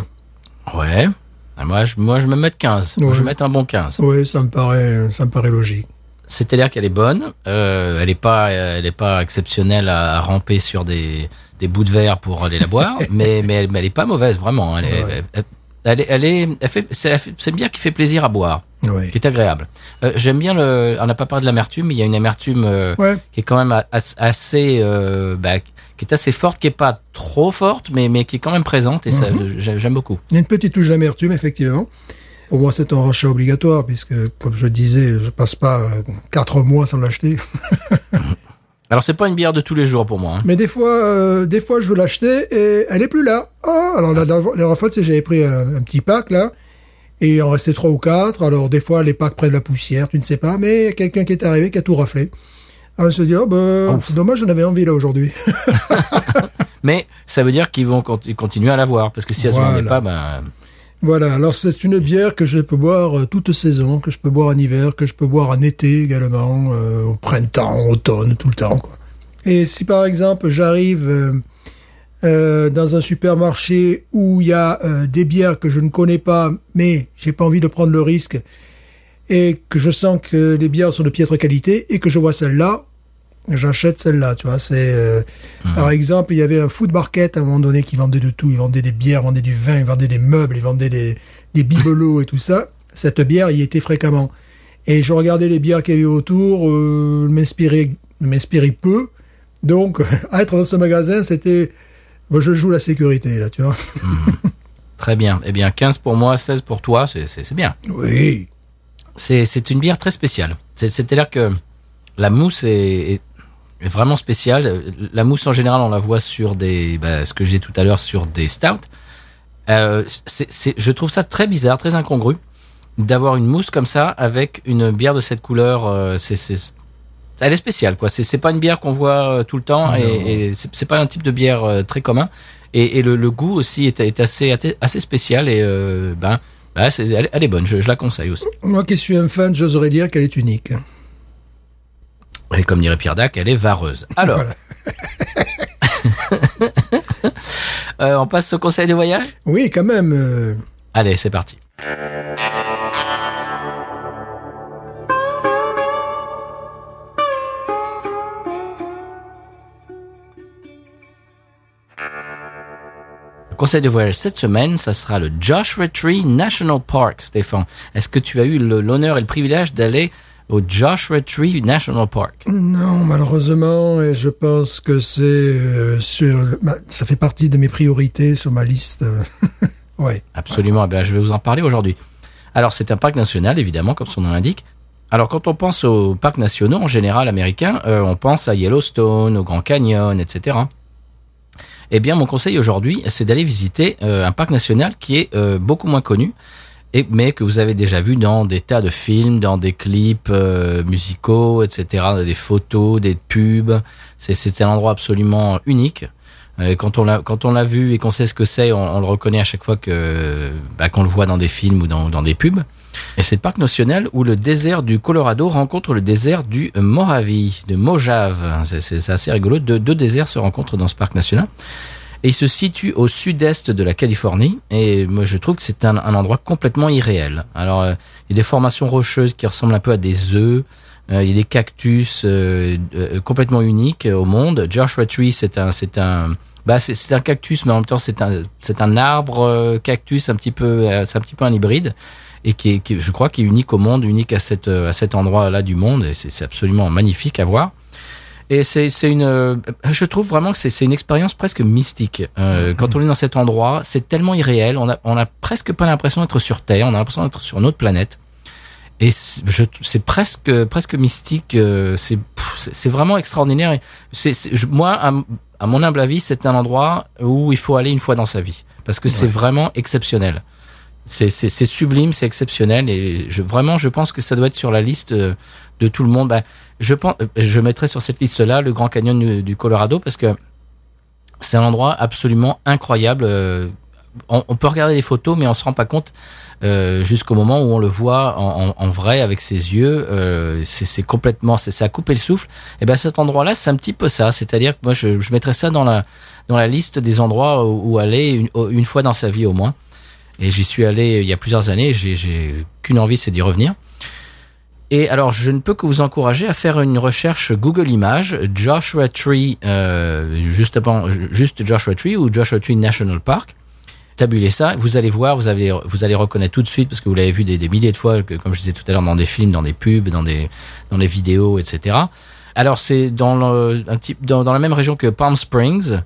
Ouais. Ah, Moi, je, moi, je me mets 15. Moi, Ouais. Je vais mettre un bon 15. Oui, ça me paraît, ça me paraît logique. C'est-à-dire qu'elle est bonne, euh, elle est pas, elle est pas exceptionnelle à, à ramper sur des, des bouts de verre pour aller la boire, mais, mais, elle, mais elle est pas mauvaise, vraiment. Elle est, Ouais. elle, elle est, elle est, elle fait, c'est bière qui fait plaisir à boire, qui est agréable. Euh, J'aime bien le, on n'a pas parlé de l'amertume, mais il y a une amertume euh, Ouais. qui est quand même as- assez, euh, bah, qui est assez forte, qui est pas trop forte, mais, mais qui est quand même présente, et ça, Mhm. j'ai- j'aime beaucoup. Il y a une petite touche d'amertume, effectivement. Pour moi, c'est un rachat obligatoire, puisque, comme je disais, je passe pas euh, quatre mois sans l'acheter. Alors c'est pas une bière de tous les jours pour moi. hein. Mais des fois, euh, des fois, je veux l'acheter et elle est plus là. Oh, alors la, dernière fois, sais, j'avais pris un, un petit pack là, et il en restait trois ou quatre. Alors des fois, les packs prennent la poussière, tu ne sais pas, mais il y a quelqu'un qui est arrivé qui a tout raflé. On se dit, oh ben, c'est dommage, j'en avais envie là aujourd'hui. Mais ça veut dire qu'ils vont conti- continuer à l'avoir, parce que si elle se Voilà. vendait pas, ben, Voilà, alors c'est une bière que je peux boire euh, toute saison, que je peux boire en hiver, que je peux boire en été également, euh, au printemps, en automne, tout le temps. Quoi. Et si par exemple j'arrive euh, euh, dans un supermarché où il y a des bières que je ne connais pas, mais j'ai pas envie de prendre le risque, et que je sens que les bières sont de piètre qualité, et que je vois celle-là, j'achète celle-là, tu vois. C'est euh, par exemple, il y avait un food market à un moment donné qui vendait de tout. Ils vendaient des bières, ils vendaient du vin, ils vendaient des meubles, ils vendaient des, des bibelots et tout ça. Cette bière y était fréquemment. Et je regardais les bières qu'il y avait autour, euh, m'inspirait, m'inspirait peu. Donc, être dans ce magasin, c'était, je joue la sécurité là, tu vois. très bien. Eh bien, 15 pour moi, 16 pour toi, c'est- bien. Oui. C'est une bière très spéciale. C'est- C'est-à-dire que la mousse est vraiment spéciale. La mousse en général, on la voit sur des, bah, ce que j'ai tout à l'heure, sur des stouts. Euh, c'est- je trouve ça très bizarre, très incongru d'avoir une mousse comme ça avec une bière de cette couleur. euh, c'est elle est spéciale, quoi. C'est pas une bière qu'on voit euh, tout le temps et, et c'est pas un type de bière euh, très commun. Et, et le, le goût aussi est, est assez assez spécial et ben, ben elle, elle est bonne. Je, je la conseille aussi. Moi qui suis un fan, j'oserais dire qu'elle est unique. Et comme dirait Pierre Dac, elle est vareuse. Alors, Voilà. euh, on passe au conseil de voyage? Oui, quand même. euh, Allez, c'est parti. Le conseil de voyage cette semaine, ça sera le Joshua Tree National Park, Stéphane. Est-ce que tu as eu l'honneur et le privilège d'aller au Joshua Tree National Park Non, malheureusement, et je pense que c'est euh, sur, bah, ça fait partie de mes priorités sur ma liste. ouais. Absolument, eh bien, je vais vous en parler aujourd'hui. Alors, c'est un parc national, évidemment, comme son nom l'indique. Alors, quand on pense aux parcs nationaux, en général américains, euh, on pense à Yellowstone, au Grand Canyon, etc. Eh bien, mon conseil aujourd'hui, c'est d'aller visiter euh, un parc national qui est beaucoup moins connu, et, mais que vous avez déjà vu dans des tas de films, dans des clips euh, musicaux, etc., des photos, des pubs. C'est, un endroit absolument unique. Euh, Quand on l'a quand on l'a vu et qu'on sait ce que c'est, on, on le reconnaît à chaque fois bah, qu'on le voit dans des films ou dans, dans des pubs. Et c'est le parc national où le désert du Colorado rencontre le désert du Mojave, de Mojave. C'est- assez rigolo. Deux déserts se rencontrent dans ce parc national. Et il se situe au sud-est de la Californie. Et moi, je trouve que c'est un, un endroit complètement irréel. Alors, euh, il y a des formations rocheuses qui ressemblent un peu à des œufs. Euh, il y a des cactus euh, euh, complètement uniques au monde. Joshua Tree, c'est un, c'est un, bah, c'est un cactus, mais en même temps, c'est un, c'est un arbre euh, cactus un petit peu, euh, c'est un petit peu un hybride et qui est, qui, je crois, qui est unique au monde, unique à cette, euh, à cet endroit-là du monde. Et c'est absolument magnifique à voir. Et c'est c'est une, euh, je trouve vraiment que c'est c'est une expérience presque mystique. Euh, Quand on est dans cet endroit, c'est tellement irréel. On a on a presque pas l'impression d'être sur Terre. On a l'impression d'être sur une autre planète. Et c'est- je c'est presque presque mystique. euh, C'est c'est vraiment extraordinaire. Et C'est moi à, mon humble avis, c'est un endroit où il faut aller une fois dans sa vie parce que c'est vraiment exceptionnel. C'est c'est c'est sublime, c'est exceptionnel et je vraiment je pense que ça doit être sur la liste euh, de tout le monde. Ben, je pense, je mettrai sur cette liste-là le Grand Canyon du, Colorado parce que c'est un endroit absolument incroyable. euh, On, peut regarder des photos, mais on se rend pas compte euh, jusqu'au moment où on le voit en, vrai avec ses yeux. euh, c'est complètement, c'est à couper le souffle. Et ben cet endroit-là, c'est un petit peu ça. C'est-à-dire que moi, je, mettrais ça dans la dans la liste des endroits où, aller une, une fois dans sa vie au moins. Et j'y suis allé il y a plusieurs années. J'ai qu'une envie, c'est d'y revenir. Et alors, je ne peux que vous encourager à faire une recherche Google Images, Joshua Tree, euh, juste, avant, juste Joshua Tree ou Joshua Tree National Park. Tabulez ça, vous allez voir, vous allez, vous allez reconnaître tout de suite parce que vous l'avez vu des, milliers de fois, comme je disais tout à l'heure, dans des films, dans des pubs, dans des, dans des vidéos, etc. Alors, c'est dans, un petit, dans, dans la même région que Palm Springs.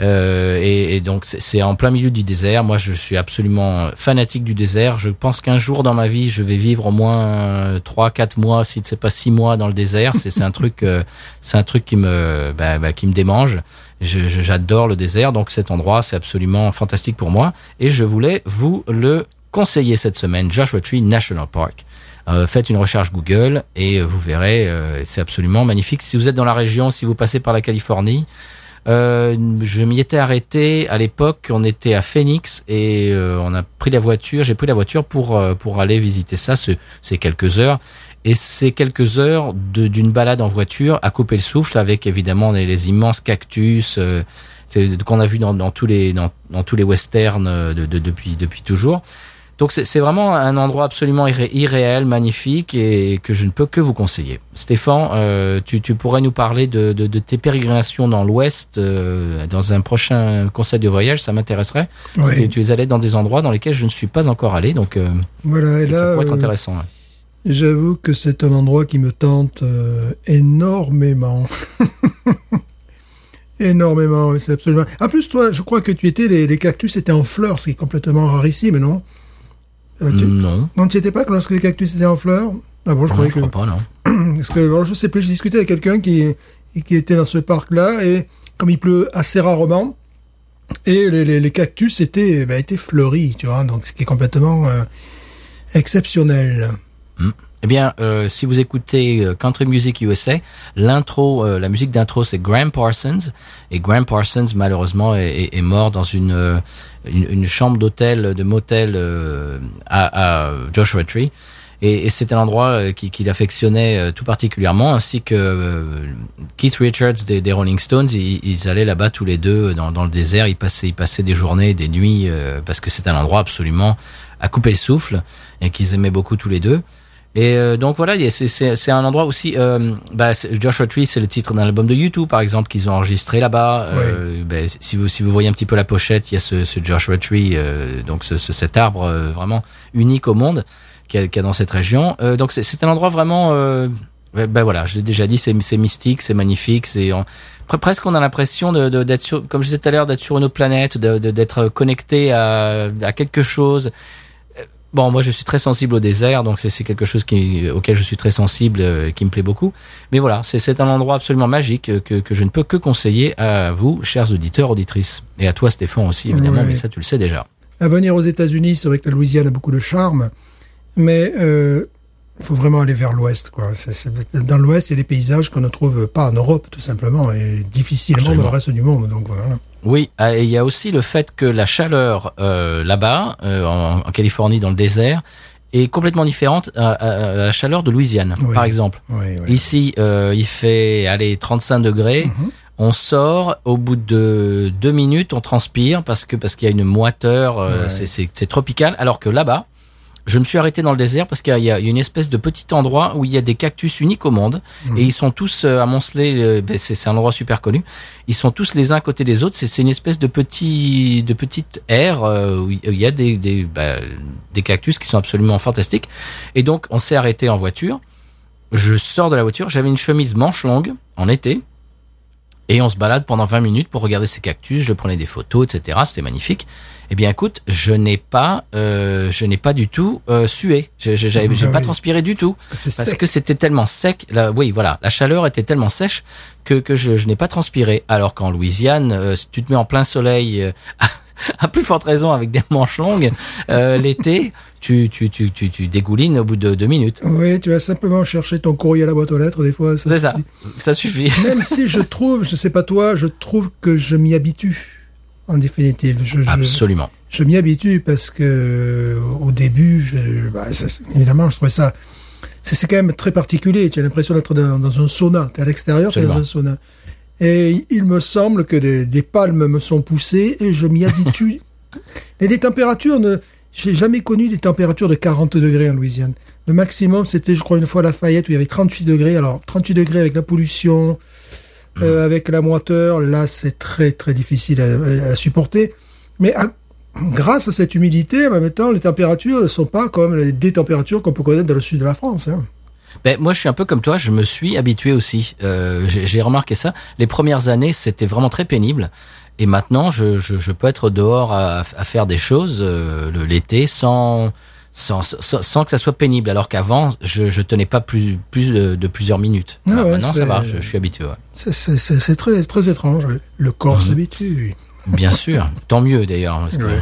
Euh, et, et donc c'est- en plein milieu du désert. Moi, je suis absolument fanatique du désert. Je pense qu'un jour dans ma vie, je vais vivre au moins trois, quatre mois, si c'est pas six mois dans le désert. C'est un truc, euh, c'est un truc qui me, bah, bah, qui me démange. J'adore le désert, donc cet endroit, c'est absolument fantastique pour moi. Et je voulais vous le conseiller cette semaine, Joshua Tree National Park. Euh, faites une recherche Google et vous verrez, euh, c'est absolument magnifique. Si vous êtes dans la région, si vous passez par la Californie, euh, je m'y étais arrêté à l'époque. On était à Phoenix et euh, on a pris la voiture. J'ai pris la voiture pour euh, pour aller visiter ça. C'est quelques heures et c'est quelques heures d'une balade en voiture à couper le souffle avec évidemment les, immenses cactus euh, qu'on a vu dans, dans tous les dans, dans tous les westerns euh, de, de- depuis depuis toujours. Donc c'est vraiment un endroit absolument irré- irréel, magnifique et que je ne peux que vous conseiller. Stéphane, euh, tu, tu pourrais nous parler de, de, de tes pérégrinations dans l'Ouest euh, dans un prochain conseil de voyage, ça m'intéresserait. Oui. Et tu es allé dans des endroits dans lesquels je ne suis pas encore allé, donc euh, Voilà, et ça, ça là, pourrait être intéressant. ouais. j'avoue que c'est un endroit qui me tente énormément. énormément, oui, c'est absolument. En plus, toi, je crois que tu étais, les, les cactus étaient en fleurs, ce qui est complètement rarissime, non? Euh, tu... Non, Non, tu étais pas que lorsque les cactus étaient en fleurs Ah bon, je croyais je que. crois pas, non. Parce que bon, je sais plus, j'ai discuté avec quelqu'un qui, qui était dans ce parc-là et comme il pleut assez rarement, et les, les, les cactus étaient, bah, étaient fleuris, tu vois, donc ce qui est complètement euh, exceptionnel. Eh bien, euh, si vous écoutez euh, Country Music USA, l'intro, euh, la musique d'intro, c'est Graham Parsons. Et Graham Parsons, malheureusement, est, est- est mort dans une, euh, une, chambre d'hôtel, de motel euh, à, à Joshua Tree. Et, et c'est un endroit euh, qui- qu'il affectionnait tout particulièrement, ainsi que Keith Richards des, des Rolling Stones. Ils, ils allaient là-bas tous les deux dans, dans le désert. Ils passaient, ils passaient des journées, des nuits, parce que c'est un endroit absolument à couper le souffle et qu'ils aimaient beaucoup tous les deux. Et euh, donc voilà, c'est- un endroit aussi. Euh, bah, Joshua Tree, c'est le titre d'un album de YouTube, par exemple, qu'ils ont enregistré là-bas. Euh, bah, si vous si vous voyez un petit peu la pochette, il y a ce, ce Joshua Tree, euh, donc ce, ce- cet arbre euh, vraiment unique au monde qu'il y, a- qu'il y a dans cette région. Euh, donc c'est- un endroit vraiment. Euh, ben voilà, je l'ai déjà dit, c'est mystique, c'est magnifique, c'est presque on a l'impression de de- d'être sur, comme je disais tout à l'heure, d'être sur une autre planète, de- de- d'être connecté à, à quelque chose. Bon, moi je suis très sensible au désert, donc c'est quelque chose qui, auquel je suis très sensible, euh, qui me plaît beaucoup. Mais voilà, c'est un endroit absolument magique euh, que, que je ne peux que conseiller à vous, chers auditeurs, auditrices, et à toi Stéphane aussi évidemment, Ouais. mais ça tu le sais déjà. À venir aux États-Unis, c'est vrai que la Louisiane a beaucoup de charme, mais euh, il faut vraiment aller vers l'Ouest, quoi. Dans l'Ouest, il y a des paysages qu'on ne trouve pas en Europe, tout simplement, et difficilement Absolument. dans le reste du monde. Donc voilà. Oui, ah, et il y a aussi le fait que la chaleur euh, là-bas, euh, en, en Californie, dans le désert, est complètement différente à, à- à la chaleur de Louisiane, Oui. par exemple. Oui, oui. Ici, euh, il fait allez 35 degrés. Mhm. On sort au bout de deux minutes, on transpire parce que parce qu'il y a une moiteur, Ouais. c'est tropical. Alors que là-bas, je me suis arrêté dans le désert parce qu'il y a- il y a une espèce de petit endroit où il y a des cactus uniques au monde Mhm. et ils sont tous euh, amoncelés. euh, ben, c'est un endroit super connu. Ils sont tous les uns à côté des autres. C'est une espèce de petit de petite aire euh, où il y a des des, bah, des cactus qui sont absolument fantastiques. Et donc on s'est arrêté en voiture. Je sors de la voiture. J'avais une chemise manche longue en été. Et on se balade pendant 20 minutes pour regarder ces cactus. Je prenais des photos, etc. C'était magnifique. Eh bien, écoute, je n'ai pas, euh, je n'ai pas du tout euh, sué. Je- j'ai Ah pas transpiré du tout Parce sec. que c'était tellement sec. Là, oui, voilà, la chaleur était tellement sèche que que je, je n'ai pas transpiré. Alors qu'en Louisiane, euh, si tu te mets en plein soleil, euh, à plus forte raison avec des manches longues, euh, l'été, tu, tu tu tu tu dégoulines au bout de deux minutes. Oui, tu vas simplement chercher ton courrier à la boîte aux lettres, des fois. C'est ça, ça suffit. Même si je trouve, je sais pas toi, je trouve que je m'y habitue. En définitive, je, Absolument. je m'y habitue parce que euh, au début, je, bah, ça, évidemment, je trouvais ça. C'est c'est quand même très particulier. Tu as l'impression d'être dans, dans un sauna. Tu es à l'extérieur, tu es dans un sauna. Et il me semble que des, des palmes me sont poussées et je m'y habitue. et les températures ne, j'ai jamais connu des températures de 40 degrés en Louisiane. Le maximum, c'était, je crois, une fois à Lafayette où il y avait 38 degrés. Alors, 38 degrés avec la pollution, euh, avec la moiteur, là, c'est très, très difficile à, à supporter. Mais à- grâce à cette humidité, en même temps, les températures ne sont pas comme les, des températures qu'on peut connaître dans le sud de la France. Hein. Ben, moi, je suis un peu comme toi. Je me suis habitué aussi. Euh, j'ai remarqué ça. Les premières années, c'était vraiment très pénible. Et maintenant, je, je, je peux être dehors à, à faire des choses euh, l'été sans, sans, sans, sans que ça soit pénible. Alors qu'avant, je, je tenais pas plus, plus de, de plusieurs minutes. Ah ouais, maintenant, ça va. Je, je suis habitué. ouais. C'est- très, très étrange. Le corps s'habitue. Bien sûr. Tant mieux d'ailleurs. Parce que Ouais.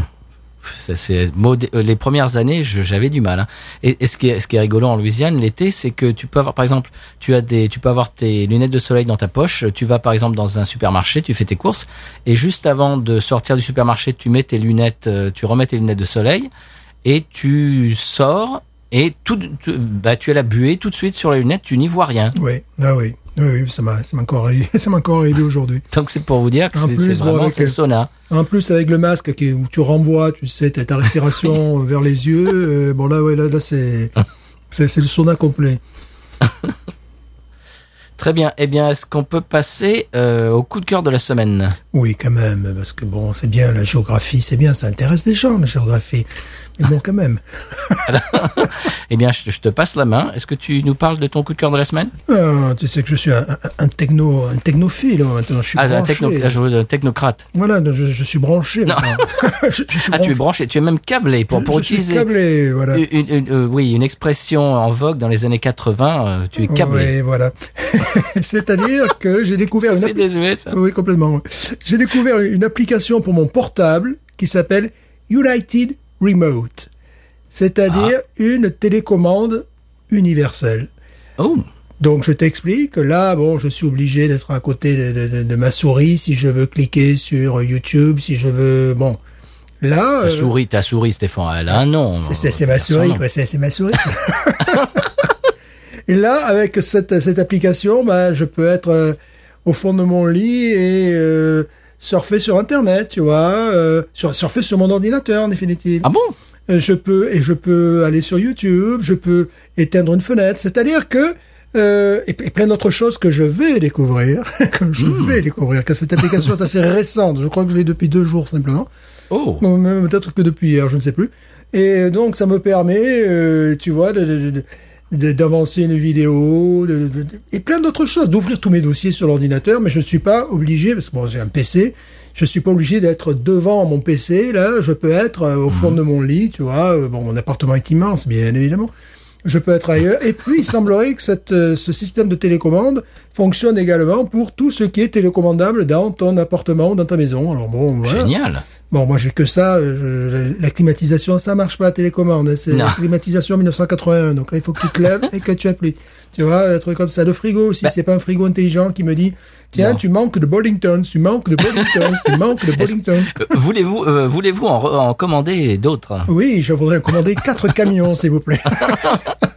ça, c'est modé- euh, les premières années, j'avais du mal. hein. Et, et ce qui est ce qui est rigolo en Louisiane l'été, c'est que tu peux avoir par exemple, tu as des tu peux avoir tes lunettes de soleil dans ta poche, tu vas par exemple dans un supermarché, tu fais tes courses et juste avant de sortir du supermarché, tu mets tes lunettes, euh, tu remets tes lunettes de soleil et tu sors et tout tu, bah tu as la buée tout de suite sur les lunettes, tu n'y vois rien. Oui, ah oui. Oui, oui, ça m'a ça m'a encore aidé, ça m'a encore aidé aujourd'hui. Donc c'est pour vous dire que c'est vraiment c'est le sauna. En plus, avec le masque qui, où tu renvoies, tu sais, ta respiration vers les yeux. euh, bon, là, ouais, là, là c'est c'est c'est le sauna complet. Très bien. Eh bien, est-ce qu'on peut passer euh, au coup de cœur de la semaine? Oui, quand même, parce que bon, c'est bien, la géographie, c'est bien, ça intéresse des gens, la géographie. Mais bon, quand même. Eh bien, je, je te passe la main. Est-ce que tu nous parles de ton coup de cœur de la semaine? Ah, tu sais que je suis un, un, un techno, un technophile, moi, maintenant, je suis Ah, un, branché. techno, un joueur de technocrate. Voilà, je, je suis branché. je, suis Ah, tu es branché. tu es même câblé pour, pour Je suis utiliser câblé, voilà. une, une- une- euh, oui, une expression en vogue dans les années 80. euh, tu es câblé. Oui, voilà. C'est-à-dire que j'ai découvert C'est désuet, ça? Oui, complètement. J'ai découvert une application pour mon portable qui s'appelle United Remote. C'est-à-dire Ah. une télécommande universelle. Oh, Donc je t'explique, là, bon, je suis obligé d'être à côté de, de- de- de ma souris si je veux cliquer sur YouTube, si je veux, bon, là, ta euh, souris, ta souris, Stéphane, elle a un nom. c'est- ma souris, quoi, c'est c'est ma souris. et là, avec cette, cette application, bah, je peux être euh, au fond de mon lit et euh, surfer sur Internet, tu vois, euh, sur, surfer sur mon ordinateur, en définitive. Ah bon? Euh, je peux et je peux aller sur YouTube, je peux éteindre une fenêtre. C'est-à-dire que euh, et, et plein d'autres choses que je vais découvrir, que je Hmm. vais découvrir, que cette application est assez récente. Je crois que je l'ai depuis deux jours simplement. Oh, peut-être que depuis hier, je ne sais plus. Et donc, ça me permet, euh, tu vois, de- de- de- d'avancer une vidéo, de, de- de- et plein d'autres choses, d'ouvrir tous mes dossiers sur l'ordinateur, mais je ne suis pas obligé, parce que bon, j'ai un PC, je suis pas obligé d'être devant mon PC, là, je peux être euh, au fond de mon lit, tu vois, euh, bon, mon appartement est immense, bien évidemment. Je peux être ailleurs. Et puis, il semblerait que cette, euh, ce système de télécommande fonctionne également pour tout ce qui est télécommandable dans ton appartement ou dans ta maison. Alors bon, voilà. génial. Bon, moi j'ai que ça. euh, je- la climatisation, ça marche pas la télécommande. C'est la climatisation 1981. Donc là, il faut que tu te lèves et que tu appuies. Tu vois, un truc comme ça. Le frigo aussi, Bah. c'est pas un frigo intelligent qui me dit Tiens, Non. tu manques de Bollington, tu manques de Bollington, tu manques de Bollington. Euh, voulez-vous, euh, voulez-vous en, en commander d'autres? Oui, je voudrais commander quatre camions, s'il vous plaît.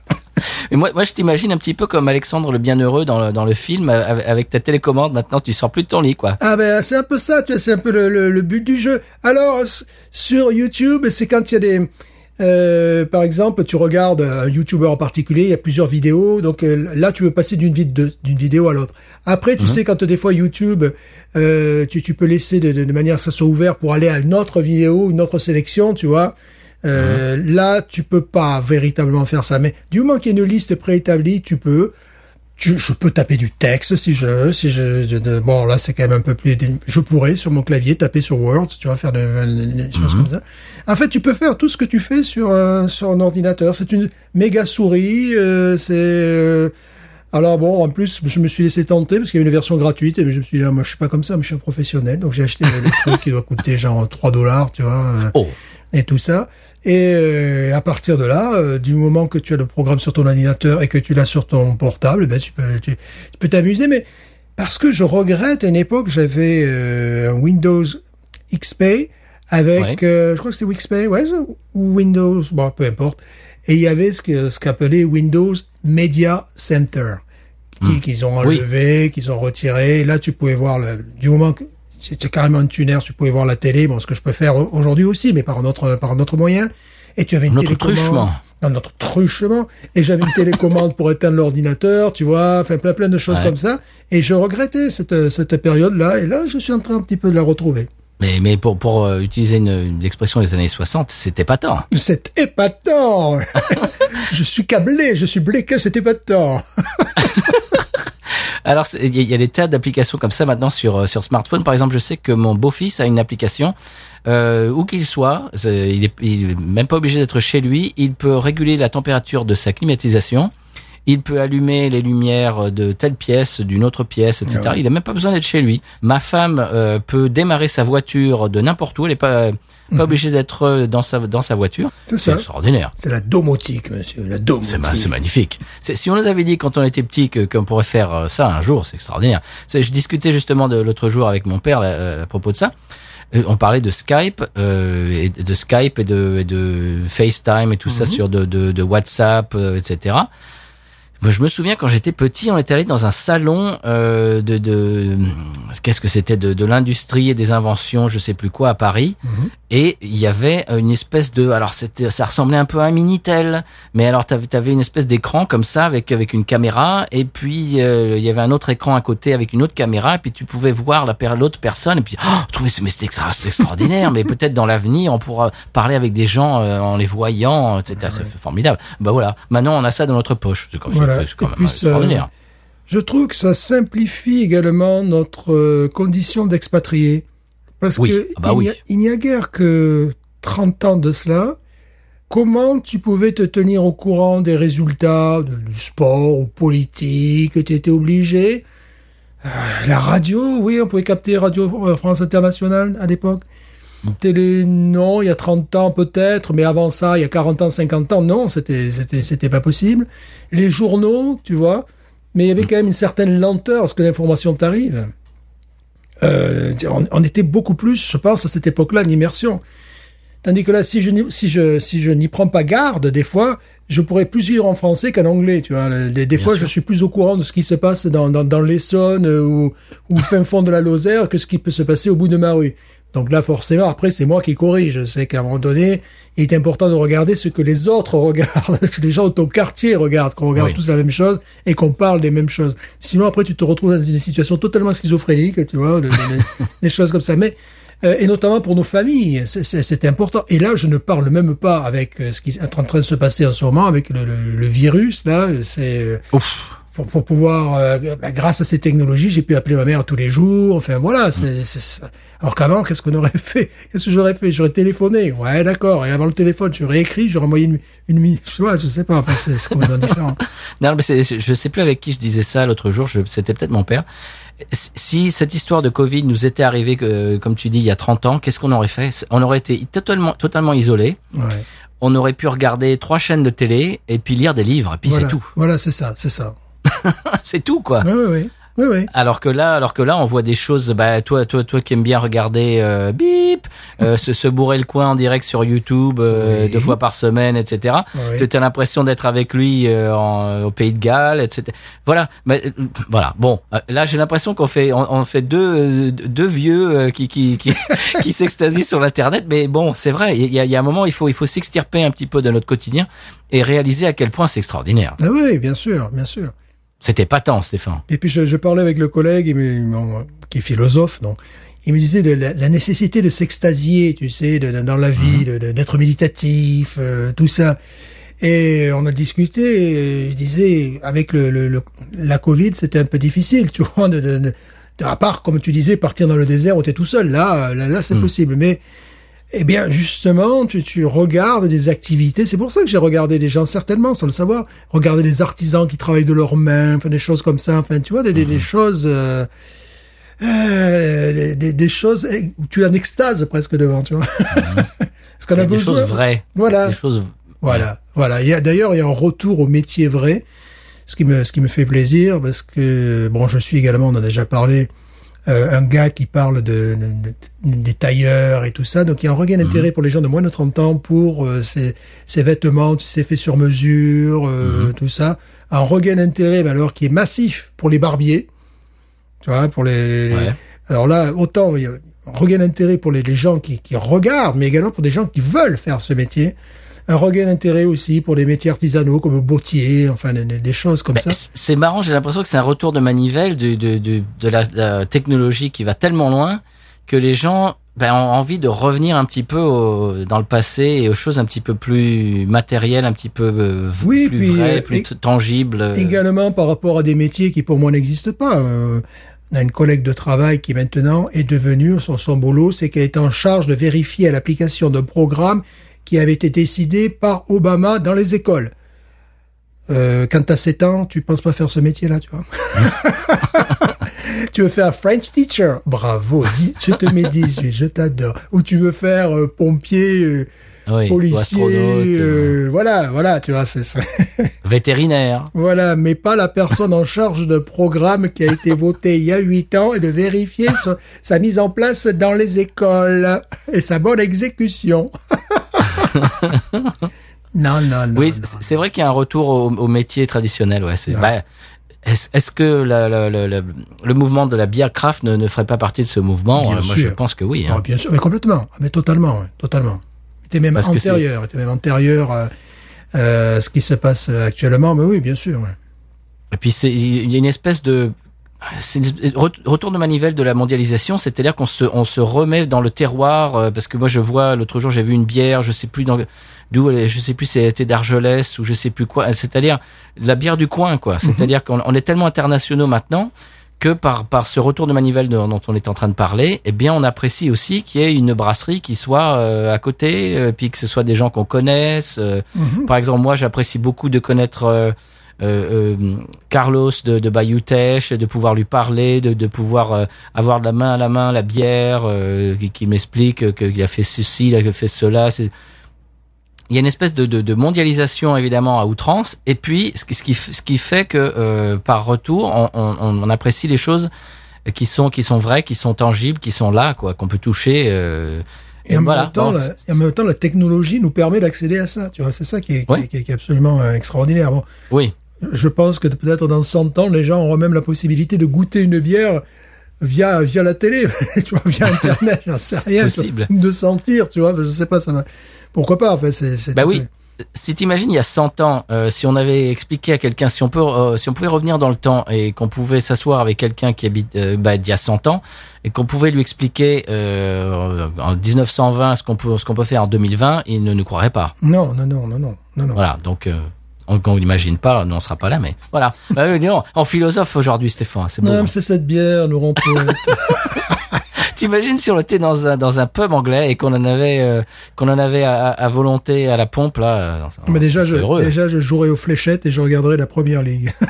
Mais moi, moi, je t'imagine un petit peu comme Alexandre le Bienheureux dans le, dans le film, avec, ta télécommande. Maintenant, tu sors plus de ton lit, quoi. Ah ben c'est un peu ça, tu vois, c'est un peu le, le- le but du jeu. Alors sur YouTube, c'est quand il y a des, euh, par exemple, tu regardes un YouTuber en particulier, il y a plusieurs vidéos, donc euh, là tu veux passer d'une vid- vidéo à l'autre. Après, tu sais quand des fois YouTube, euh, tu, tu peux laisser de, de, de manière ça soit ouvert pour aller à une autre vidéo, une autre sélection, tu vois. Euh, Là, tu peux pas véritablement faire ça, mais du moment qu'il y a une liste préétablie, tu peux tu, je peux taper du texte si je veux, si je, je- de- bon là c'est quand même un peu plus, je pourrais sur mon clavier taper sur Word, tu vas faire de- des choses comme ça. En fait, tu peux faire tout ce que tu fais sur euh, sur un ordinateur. C'est une méga souris, euh, c'est euh, alors bon, en plus, je me suis laissé tenter parce qu'il y avait une version gratuite et je me suis dit, ah, moi je suis pas comme ça, mais je suis un professionnel, donc j'ai acheté le truc qui doit coûter genre 3 dollars, tu vois. euh, Oh, et tout ça. Et euh, à partir de là, euh, du moment que tu as le programme sur ton ordinateur et que tu l'as sur ton portable, ben tu peux tu, tu peux t'amuser. Mais parce que je regrette, à une époque, j'avais euh, un Windows XP avec, Ouais. euh, je crois que c'était XP, ouais, ou Windows, bon, peu importe. Et il y avait ce que ce qu'appelait Windows Media Center, qui- qu'ils ont Oui. enlevé, qu'ils ont retiré. Et là, tu pouvais voir le, du moment que c'était carrément un tuner, tu pouvais voir la télé, bon, ce que je peux faire au- aujourd'hui aussi, mais par un autre, par un autre moyen. Et tu avais une Notre télécommande. truchement. Non, notre truchement. Et j'avais une télécommande pour éteindre l'ordinateur, tu vois, enfin plein plein de choses Ouais. comme ça. Et je regrettais cette, cette période-là. Et là, je suis en train un petit peu de la retrouver. Mais, mais pour, pour euh, utiliser une, une expression des années 60, c'était pas tant. C'est épatant Je suis câblé, je suis bléqué, c'est épatant Alors, il y, a- des tas d'applications comme ça maintenant sur euh, sur smartphone. Par exemple, je sais que mon beau-fils a une application euh, où qu'il soit, il il est même pas obligé d'être chez lui. Il peut réguler la température de sa climatisation. Il peut allumer les lumières de telle pièce, d'une autre pièce, etc. Ah ouais. Il a même pas besoin d'être chez lui. Ma femme euh, peut démarrer sa voiture de n'importe où. Elle est pas pas obligée d'être euh, dans sa dans sa voiture. Mhm. C'est extraordinaire. C'est la domotique, monsieur, la domotique. C'est ma- c'est magnifique. Si on nous avait dit quand on était petit qu'on pourrait faire euh, ça un jour, c'est extraordinaire. Je discutais justement de l'autre jour avec mon père là, à propos de ça. On parlait de Skype, euh, et de Skype et de, et de FaceTime et tout ça sur de, de, de WhatsApp, euh, etc. Je me souviens quand j'étais petit, on était allé dans un salon euh, de, de qu'est-ce que c'était de, de l'industrie et des inventions, je sais plus quoi à Paris, et il y avait une espèce de, alors c'était, ça ressemblait un peu à un minitel, mais alors t'avais avais une espèce d'écran comme ça avec avec une caméra, et puis euh, il y avait un autre écran à côté avec une autre caméra, et puis tu pouvais voir la l'autre personne, et puis oh, trouvais c'est- mais c'était extra- c'est extraordinaire, mais peut-être dans l'avenir on pourra parler avec des gens euh, en les voyant, etc. C'est formidable. Bah voilà, maintenant on a ça dans notre poche, c'est quand, Voilà. C'est quand Et même puis, ça- extraordinaire. Je trouve que ça simplifie également notre euh, condition d'expatrié. Parce Oui. que Ah bah il oui. n'y a- guère que 30 ans de cela. Comment tu pouvais te tenir au courant des résultats du sport ou politique? Tu étais obligé. Euh, la radio, oui, on pouvait capter Radio euh, France Internationale à l'époque. Télé, non, il y a 30 ans peut-être, mais avant ça, il y a 40 ans, 50 ans, non, c'était, c'était, c'était pas possible. Les journaux, tu vois, mais il y avait quand même une certaine lenteur à ce que l'information t'arrive. Euh, on, on était beaucoup plus, je pense, à cette époque-là, en immersion. Tandis que là, si je, n'y- si je, si je n'y prends pas garde, des fois, je pourrais plus vivre en français qu'en anglais, tu vois. Des, des fois, sûr. je suis plus au courant de ce qui se passe dans, dans, dans l'Essonne euh, ou, ou fin fond de la Lozère que ce qui peut se passer au bout de ma rue. Donc là, forcément, après, c'est moi qui corrige. Je sais qu'à un moment donné, il est important de regarder ce que les autres regardent, que les gens de ton quartier regardent, qu'on regarde Oui. tous la même chose et qu'on parle des mêmes choses. Sinon, après, tu te retrouves dans une situation totalement schizophrénique, tu vois, de- de- de- des choses comme ça. Mais euh, et notamment pour nos familles, c'est- c'est c'est important. Et là, je ne parle même pas avec euh, ce qui est en train de se passer en ce moment, avec le, le- le virus. Là, c'est euh, Ouf. Pour, pour pouvoir, euh, bah, grâce à ces technologies, j'ai pu appeler ma mère tous les jours. Enfin voilà. c'est c'est. Alors qu'avant, qu'est-ce qu'on aurait fait? Qu'est-ce que j'aurais fait? J'aurais téléphoné. Ouais, d'accord. Et avant le téléphone, j'aurais écrit, j'aurais envoyé une, une, mi- je sais pas, je sais pas. Enfin, c'est c'est complètement différent. Non, mais je sais plus avec qui je disais ça l'autre jour. C'était peut-être mon père. Si cette histoire de Covid nous était arrivée, que, comme tu dis, il y a 30 ans, qu'est-ce qu'on aurait fait? On aurait été totalement, totalement isolés. Ouais. On aurait pu regarder trois chaînes de télé et puis lire des livres. Et puis voilà. c'est tout. Voilà, c'est ça, c'est ça. c'est tout, quoi. Oui, oui, oui. Oui, oui. Alors que là, alors que là, on voit des choses. Bah, toi, toi, toi qui aimes bien regarder euh, bip, euh, se, se bourrer le coin en direct sur YouTube euh, Oui. deux fois par semaine, etc. Oui. Tu as l'impression d'être avec lui euh, en- au Pays de Galles, etc. Voilà, mais euh, voilà. Bon, euh, là, j'ai l'impression qu'on fait, on, on fait deux, deux vieux euh, qui qui qui, qui s'extasient sur l'internet. Mais bon, c'est vrai. Il y a, il y a un moment, il faut il faut s'extirper un petit peu de notre quotidien et réaliser à quel point c'est extraordinaire. Ah oui, bien sûr, bien sûr. C'était pas tant, Stéphane. Et puis je, je parlais avec le collègue il me- bon, qui est philosophe, donc il me disait de la, la nécessité de s'extasier, tu sais, de- de- dans la vie, de- d'être méditatif, euh, tout ça. Et on a discuté. Et je disais avec le, le- le- la Covid, c'était un peu difficile, tu vois, de, de- de- à part comme tu disais partir dans le désert où t'es tout seul. Là, là, là, c'est possible. Mais eh bien, justement, tu, tu regardes des activités. C'est pour ça que j'ai regardé des gens, certainement, sans le savoir, regarder des artisans qui travaillent de leurs mains, enfin, des choses comme ça. Enfin, tu vois, des, des- des choses, euh, euh, des, des- des choses eh, où tu es en extase presque devant, tu vois. Parce qu'on a a des choses vraies. Voilà. Des choses. Voilà, voilà. Il y a d'ailleurs il y a un retour au métier vrai, ce qui me ce qui me fait plaisir parce que bon, je suis également, on en a déjà parlé, euh, un gars qui parle de, de- de- des tailleurs et tout ça. Donc il y a un regain d'intérêt pour les gens de moins de 30 ans pour euh, ces, ces vêtements, tu sais, faits sur mesure, euh, tout ça. Un regain d'intérêt, mais alors qui est massif pour les barbiers. Tu vois, pour les, les- les- Ouais. alors là, autant il y a un regain d'intérêt pour les, les gens qui, qui regardent, mais également pour des gens qui veulent faire ce métier. Un regain d'intérêt aussi pour les métiers artisanaux comme bottier, enfin des, des choses comme ça. c'est marrant, j'ai l'impression que c'est un retour de manivelle de, de, de, de la, la technologie qui va tellement loin que les gens ben, ont envie de revenir un petit peu au- dans le passé et aux choses un petit peu plus matérielles, un petit peu euh, Oui, plus puis, vraies, euh, plus tangibles. Également par rapport à des métiers qui pour moi n'existent pas. Euh, on a une collègue de travail qui maintenant est devenue, son, son boulot, c'est qu'elle est en charge de vérifier l'application d'un programme qui avait été décidé par Obama dans les écoles. Euh, quand tu as 7 ans, tu penses pas faire ce métier-là, tu vois. tu veux faire French teacher, bravo, je te mets 18, je t'adore. Ou tu veux faire euh, pompier, euh, Oui, ou policier, euh, euh, voilà, voilà, tu vois, c'est ça. vétérinaire. Voilà, mais pas la personne en charge d'un programme qui a été voté il y a huit ans et de vérifier sa, sa mise en place dans les écoles et sa bonne exécution. non, non, non. Oui, c'est- vrai qu'il y a un retour au, au métier traditionnel. Ouais, c'est. Bah, est-ce que la- la- la- la- le mouvement de la bière craft ne, ne ferait pas partie de ce mouvement Bien Euh, Moi, sûr. je pense que oui. Hein. bien sûr, mais complètement, mais totalement, totalement. Était même c'est- antérieur, était même antérieur à, euh, ce qui se passe actuellement, mais oui, bien sûr. ouais. Et puis il y a une espèce de c'est espèce- ret- retour de manivelle de la mondialisation, c'est-à-dire qu'on se on se remet dans le terroir euh, parce que moi je vois l'autre jour j'ai vu une bière, je sais plus dans d'où elle est, je sais plus si elle était d'Argelès ou je sais plus quoi, c'est-à-dire la bière du coin quoi. C'est-à-dire qu'on on est tellement internationaux maintenant que par par ce retour de manivelle de- dont on est en train de parler, eh bien on apprécie aussi qu'il y ait une brasserie qui soit euh, à côté, euh, puis que ce soit des gens qu'on connaisse. euh, par exemple, moi, j'apprécie beaucoup de connaître euh, euh, Carlos de, de Bayutech, de pouvoir lui parler, de, de pouvoir euh, avoir de la main à la main la bière, euh, qui, qui m'explique que- qu'il a fait ceci, il a fait cela. C'est... Il y a une espèce de, de, de mondialisation évidemment à outrance, et puis ce qui, ce qui, ce qui fait que euh, par retour, on, on, on apprécie les choses qui sont qui sont vraies, qui sont tangibles, qui sont là, quoi, qu'on peut toucher. euh, Et, en, voilà. même temps, Bon, la, et en même temps, la technologie nous permet d'accéder à ça. Tu vois, c'est ça qui est, qui Ouais. qui est- qui est absolument extraordinaire. Bon, oui. Je pense que peut-être dans 100 ans, les gens auront même la possibilité de goûter une bière via via la télé, tu vois, via Internet, j'en sais C'est rien. possible. De sentir, tu vois, je sais pas, ça. Pourquoi pas, en fait, c'est... Bah oui. Si t'imagines il y a 100 ans, euh, si on avait expliqué à quelqu'un, si on peut, euh, si on pouvait revenir dans le temps et qu'on pouvait s'asseoir avec quelqu'un qui habite euh, bah, d'il y a 100 ans et qu'on pouvait lui expliquer euh, en 1920 ce qu'on peut, ce qu'on peut faire en 2020, il ne nous croirait pas. Non, non, non, non, non, non. Voilà, donc on, l'imagine pas, nous on sera pas là, mais voilà. Bah, oui, non, en philosophe aujourd'hui, Stéphane, c'est beau. Non, mais c'est cette bière, nous rend. T'imagines si on était dans un dans un pub anglais et qu'on en avait euh, qu'on en avait à, à volonté à la pompe là. euh, on mais déjà, je, heureux. déjà, je jouerai aux fléchettes et je regarderai la première ligue.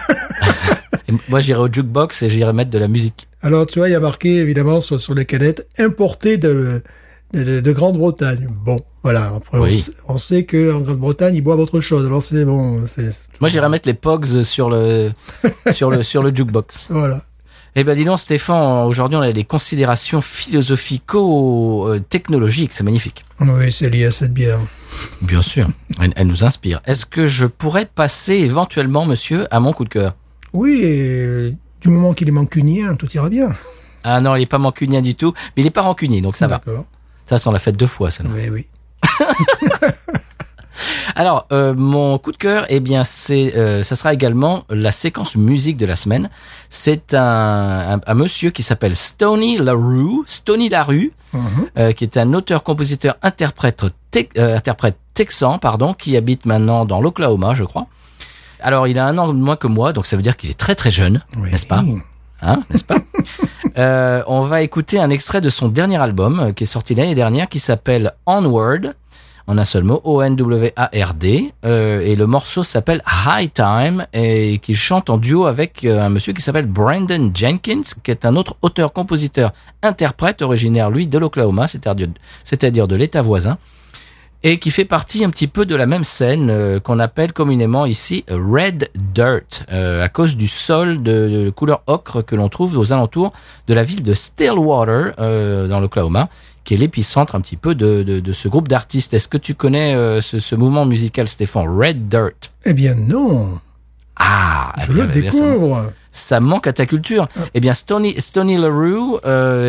Et moi, j'irai au jukebox et j'irai mettre de la musique. Alors, tu vois, il y a marqué, évidemment, sur, sur les canettes, importé de, de, de- de Grande-Bretagne. Bon, voilà. Après, on Oui. s- on, sait que en Grande-Bretagne, ils boivent autre chose. Alors, c'est bon, c'est, Moi, j'irai mettre les pogs sur le sur le sur le jukebox. voilà. Eh ben, dis donc, Stéphane, aujourd'hui, on a des considérations philosophico-technologiques. C'est magnifique. Oui, c'est lié à cette bière. Bien sûr. Elle, elle nous inspire. Est-ce que je pourrais passer éventuellement, monsieur, à mon coup de cœur? Oui, et euh, du moment qu'il est mancunien, tout ira bien. Ah non, il est pas mancunien du tout, mais il est pas rancunier, donc ça va. D'accord. Ça, ça on l'a fait deux fois, ça. Oui, oui. Alors, euh, mon coup de cœur, eh bien, c'est, euh, ça sera également la séquence musique de la semaine. C'est un, un, un monsieur qui s'appelle Stony LaRue, Stony LaRue, Mhm. euh, qui est un auteur, compositeur, interprète, texan, pardon, qui habite maintenant dans l'Oklahoma, je crois. Alors, il a un an de moins que moi, donc ça veut dire qu'il est très très jeune, Oui. n'est-ce pas? Hein, n'est-ce pas Euh, On va écouter un extrait de son dernier album euh, qui est sorti l'année dernière, qui s'appelle Onward, en un seul mot, O-N-W-A-R-D, euh, et le morceau s'appelle High Time, et qu'il chante en duo avec euh, un monsieur qui s'appelle Brandon Jenkins, qui est un autre auteur, compositeur, interprète originaire, lui, de l'Oklahoma, c'est-à-dire c'est-à-dire de l'État voisin, et qui fait partie un petit peu de la même scène euh, qu'on appelle communément ici Red Dirt, euh, à cause du sol de, de couleur ocre que l'on trouve aux alentours de la ville de Stillwater, euh, dans l'Oklahoma, qui est l'épicentre un petit peu de, de, de ce groupe d'artistes. Est-ce que tu connais euh, ce, ce mouvement musical, Stéphane Red Dirt? Eh bien, non. Ah, Je eh bien, le eh bien, découvre. ça manque à ta culture. Eh bien, Stony, Stony LaRue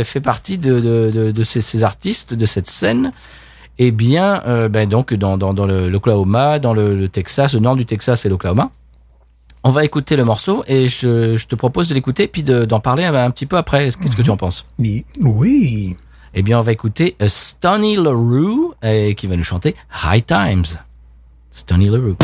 fait partie de, de, de, de ces, ces artistes de cette scène. Eh bien, euh, ben donc dans, dans, dans le- l'Oklahoma, dans le, le Texas, le nord du Texas et l'Oklahoma. On va écouter le morceau et je, je te propose de l'écouter puis de- d'en parler un, un petit peu après. Qu'est-ce que tu en penses? Oui. Oui. Eh bien, on va écouter euh, Stoney LaRue qui va nous chanter High Times. Stoney LaRue.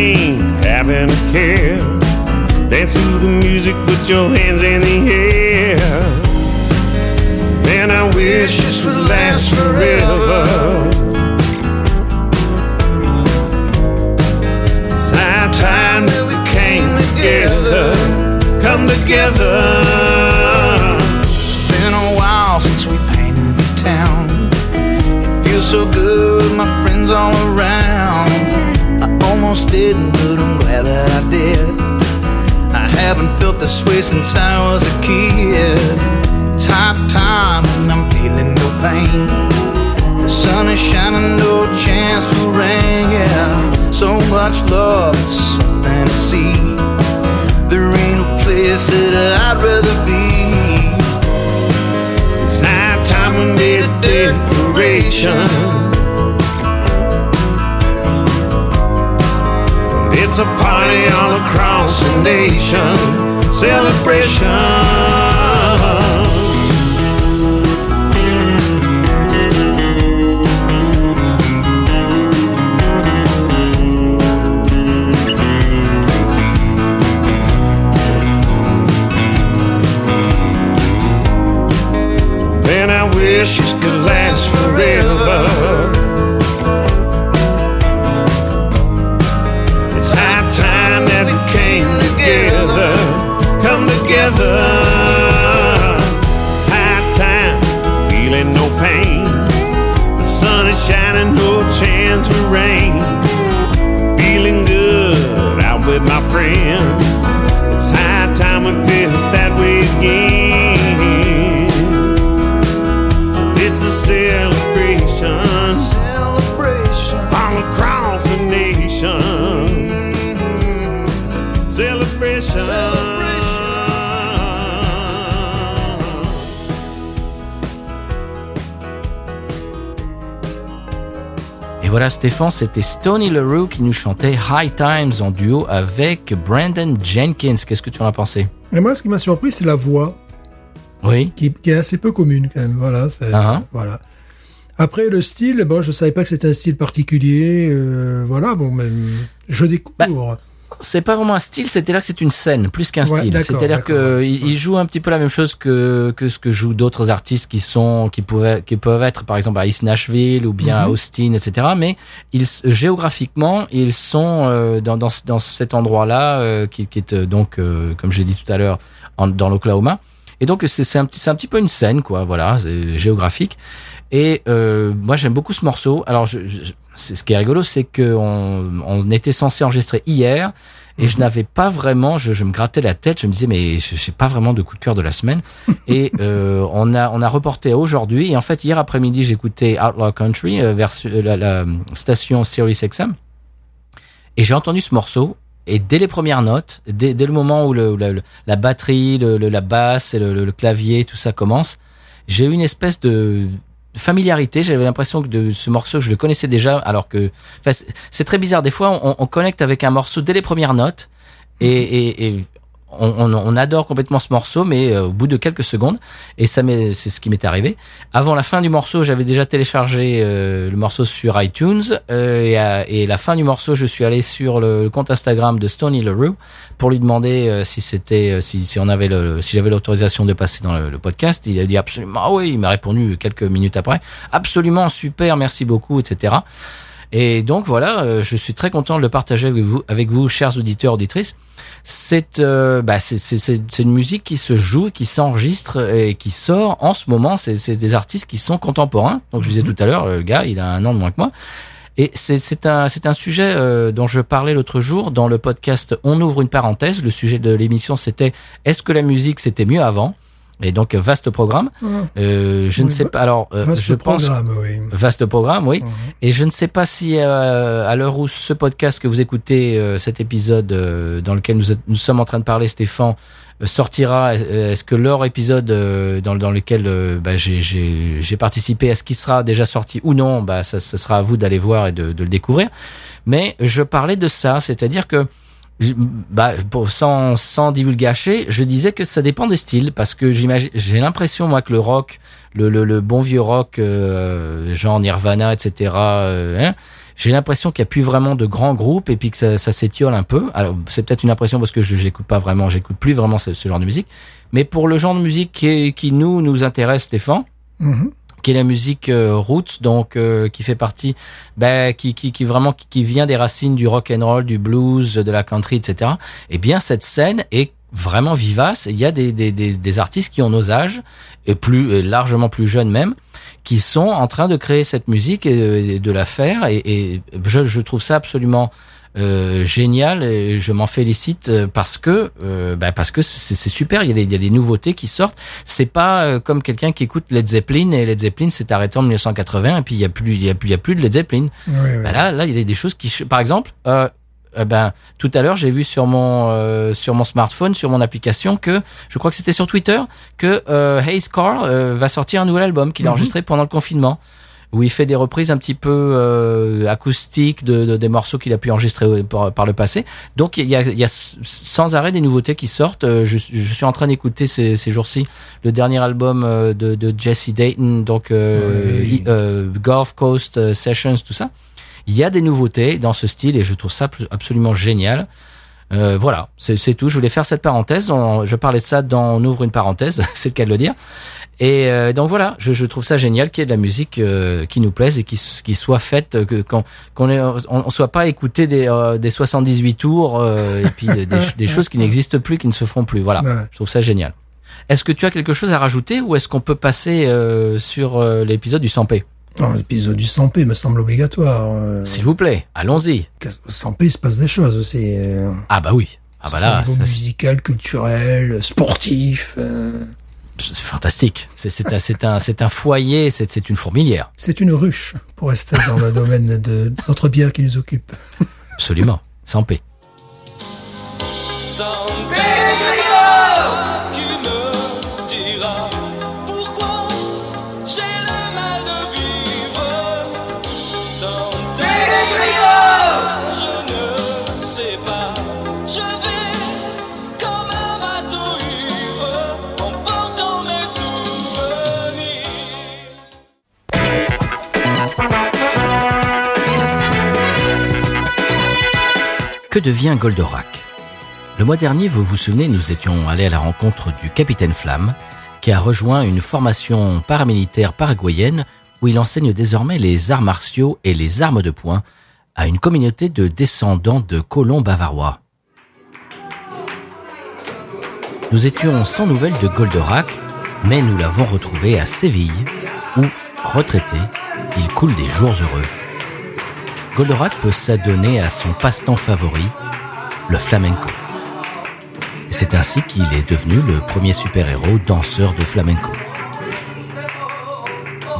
Complain, having a care. Dance to the music, put your hands in the air. Man, I wish this would last forever. It's high time that we came together, come together. Almost didn't, but I'm glad that I did. I haven't felt this way since I was a kid. It's time and I'm feeling no pain. The sun is shining, no chance for rain, yeah. So much love, it's something to see. There ain't no place that I'd rather be. It's high time we made a a party all across the nation, celebration. Together. It's high time, feeling no pain. The sun is shining, no chance for rain. Feeling good out with my friends. Voilà, Stéphane, c'était Stoney LaRue qui nous chantait High Times en duo avec Brandon Jenkins. Qu'est-ce que tu en as pensé? Et moi, ce qui m'a surpris, c'est la voix, Oui. qui, qui est assez peu commune quand même. Voilà. c'est- Ah. Voilà. Après le style, bon, je savais pas que c'était un style particulier. euh, voilà, bon, mais je découvre. C'est pas vraiment un style, c'est-à-dire que c'est une scène, plus qu'un Ouais, style. C'est-à-dire que il, il joue un petit peu la même chose que que ce que jouent d'autres artistes qui sont qui pouvaient qui peuvent être par exemple à East Nashville ou bien à Mhm. Austin, etc. Mais ils géographiquement ils sont euh, dans, dans dans cet endroit-là euh, qui, qui est euh, donc euh, comme j'ai dit tout à l'heure dans l'Oklahoma. Et donc c'est c'est un petit c'est un petit peu une scène quoi, voilà, géographique. Et euh, moi j'aime beaucoup ce morceau. Alors je, je- ce qui est rigolo, c'est que on, était censé enregistrer hier et je n'avais pas vraiment, je, je me grattais la tête, je me disais mais je sais pas vraiment de coup de cœur de la semaine. et euh, on a on a reporté aujourd'hui et en fait hier après-midi j'écoutais Outlaw Country euh, vers la, la station Sirius XM et j'ai entendu ce morceau et dès les premières notes, dès, dès le moment où, le, où la, batterie, le, le- la basse et le, clavier, tout ça commence, j'ai eu une espèce de familiarité. J'avais l'impression que de ce morceau, je le connaissais déjà, alors que c'est très bizarre. Des fois, on, on connecte avec un morceau dès les premières notes et, et, et on, on, adore complètement ce morceau, mais euh, au bout de quelques secondes, et ça c'est ce qui m'est arrivé. Avant la fin du morceau, j'avais déjà téléchargé euh, le morceau sur iTunes, euh, et, à, et la fin du morceau, je suis allé sur le, le compte Instagram de Stoney LaRue pour lui demander euh, si c'était, euh, si, si on avait le, si j'avais l'autorisation de passer dans le, le podcast. Il a dit absolument ah oui. Il m'a répondu quelques minutes après, absolument super, merci beaucoup, etc. Et donc voilà, euh, je suis très content de le partager avec vous, avec vous, chers auditeurs, auditrices. C'est euh, bah, c'est c'est c'est c'est une musique qui se joue, qui s'enregistre et qui sort en ce moment. C'est c'est des artistes qui sont contemporains. Donc je disais tout à l'heure, le gars, il a un an de moins que moi. Et c'est c'est un c'est un sujet euh, dont je parlais l'autre jour dans le podcast. On ouvre une parenthèse. Le sujet de l'émission c'était est-ce que la musique c'était mieux avant? Et donc vaste programme. Euh, je ne sais pas. Alors euh, Vaste je pense programme, oui. vaste programme, oui. Mhm. Et je ne sais pas si euh, à l'heure où ce podcast que vous écoutez, euh, cet épisode euh, dans lequel nous, sommes en train de parler, Stéphane, euh, sortira. Est-ce que leur épisode euh, dans, dans lequel bah, j'ai- j'ai j'ai participé, est-ce qu'il sera déjà sorti ou non? Bah, ça, ça sera à vous d'aller voir et de, de le découvrir. Mais je parlais de ça, c'est-à-dire que bah, pour, sans, sans divulgacher, je disais que ça dépend des styles parce que j'ai l'impression moi que le rock, le, le, le bon vieux rock, euh, genre Nirvana, etc. euh, hein, j'ai l'impression qu'il n'y a plus vraiment de grands groupes et puis que ça, ça s'étiole un peu. Alors c'est peut-être une impression parce que je j'écoute pas vraiment, j'écoute plus vraiment ce, genre de musique. Mais pour le genre de musique qui, qui nous nous intéresse, Stéphane, Mhm. Qui est la musique euh, roots, donc euh, qui fait partie, ben, qui, qui, qui vraiment qui, qui vient des racines du rock and roll, du blues, de la country, etc. Eh bien, cette scène est vraiment vivace. Il y a des, des, des, des artistes qui ont nos âges et plus largement plus jeunes même, qui sont en train de créer cette musique et, et de la faire. Et, et je, je trouve ça absolument euh, génial et je m'en félicite euh, parce que euh, bah parce que c'est super il y a des il y a des nouveautés qui sortent c'est pas euh, comme quelqu'un qui écoute Led Zeppelin et Led Zeppelin s'est arrêté en 1980 et puis il y a plus il y a plus il y a plus de Led Zeppelin Oui, oui. bah là là il y a des choses qui par exemple euh, euh, ben tout à l'heure j'ai vu sur mon euh, sur mon smartphone sur mon application que je crois que c'était sur Twitter que euh, Hayes Carr euh, va sortir un nouvel album qu'il a Mhm. enregistré pendant le confinement où il fait des reprises un petit peu euh, acoustiques de, de- des morceaux qu'il a pu enregistrer par, par le passé. Donc il y a, il y a sans arrêt des nouveautés qui sortent. Euh, Je, je suis en train d'écouter ces, ces jours-ci le dernier album euh, de, de Jesse Dayton, donc euh, Oui. euh, Gulf Coast Sessions, tout ça. Il y a des nouveautés dans ce style et je trouve ça abs- absolument génial. Euh, voilà, c'est tout. Je voulais faire cette parenthèse. On- je parlais de ça dans On ouvre une parenthèse, c'est le cas de le dire. Et euh, donc voilà, je, je trouve ça génial qu'il y ait de la musique euh, qui nous plaise et qui, qui soit faite, euh, que qu'on qu'on on, on soit pas écouté des, euh, des 78 tours euh, et puis des, des, choses qui n'existent plus, qui ne se font plus. Voilà, Ouais. je trouve ça génial. Est-ce que tu as quelque chose à rajouter ou est-ce qu'on peut passer euh, sur euh, l'épisode du 100p Non, L'épisode du 100p me semble obligatoire. euh, S'il vous plaît, allons-y. 100p, il se passe des choses aussi. euh, Ah bah oui. Ah bah là, niveau ça, musical, culturel, sportif. euh, c'est fantastique. C'est un, un, un foyer, c'est c'est une fourmilière. C'est une ruche pour rester dans le domaine de notre bière qui nous occupe. Absolument. 100p. Que devient Goldorak? Le mois dernier, vous vous souvenez, nous étions allés à la rencontre du capitaine Flamme, qui a rejoint une formation paramilitaire paraguayenne où il enseigne désormais les arts martiaux et les armes de poing à une communauté de descendants de colons bavarois. Nous étions sans nouvelles de Goldorak, mais nous l'avons retrouvé à Séville, où, retraité, il coule des jours heureux. Goldorak peut s'adonner à son passe-temps favori, le flamenco. C'est ainsi qu'il est devenu le premier super-héros danseur de flamenco.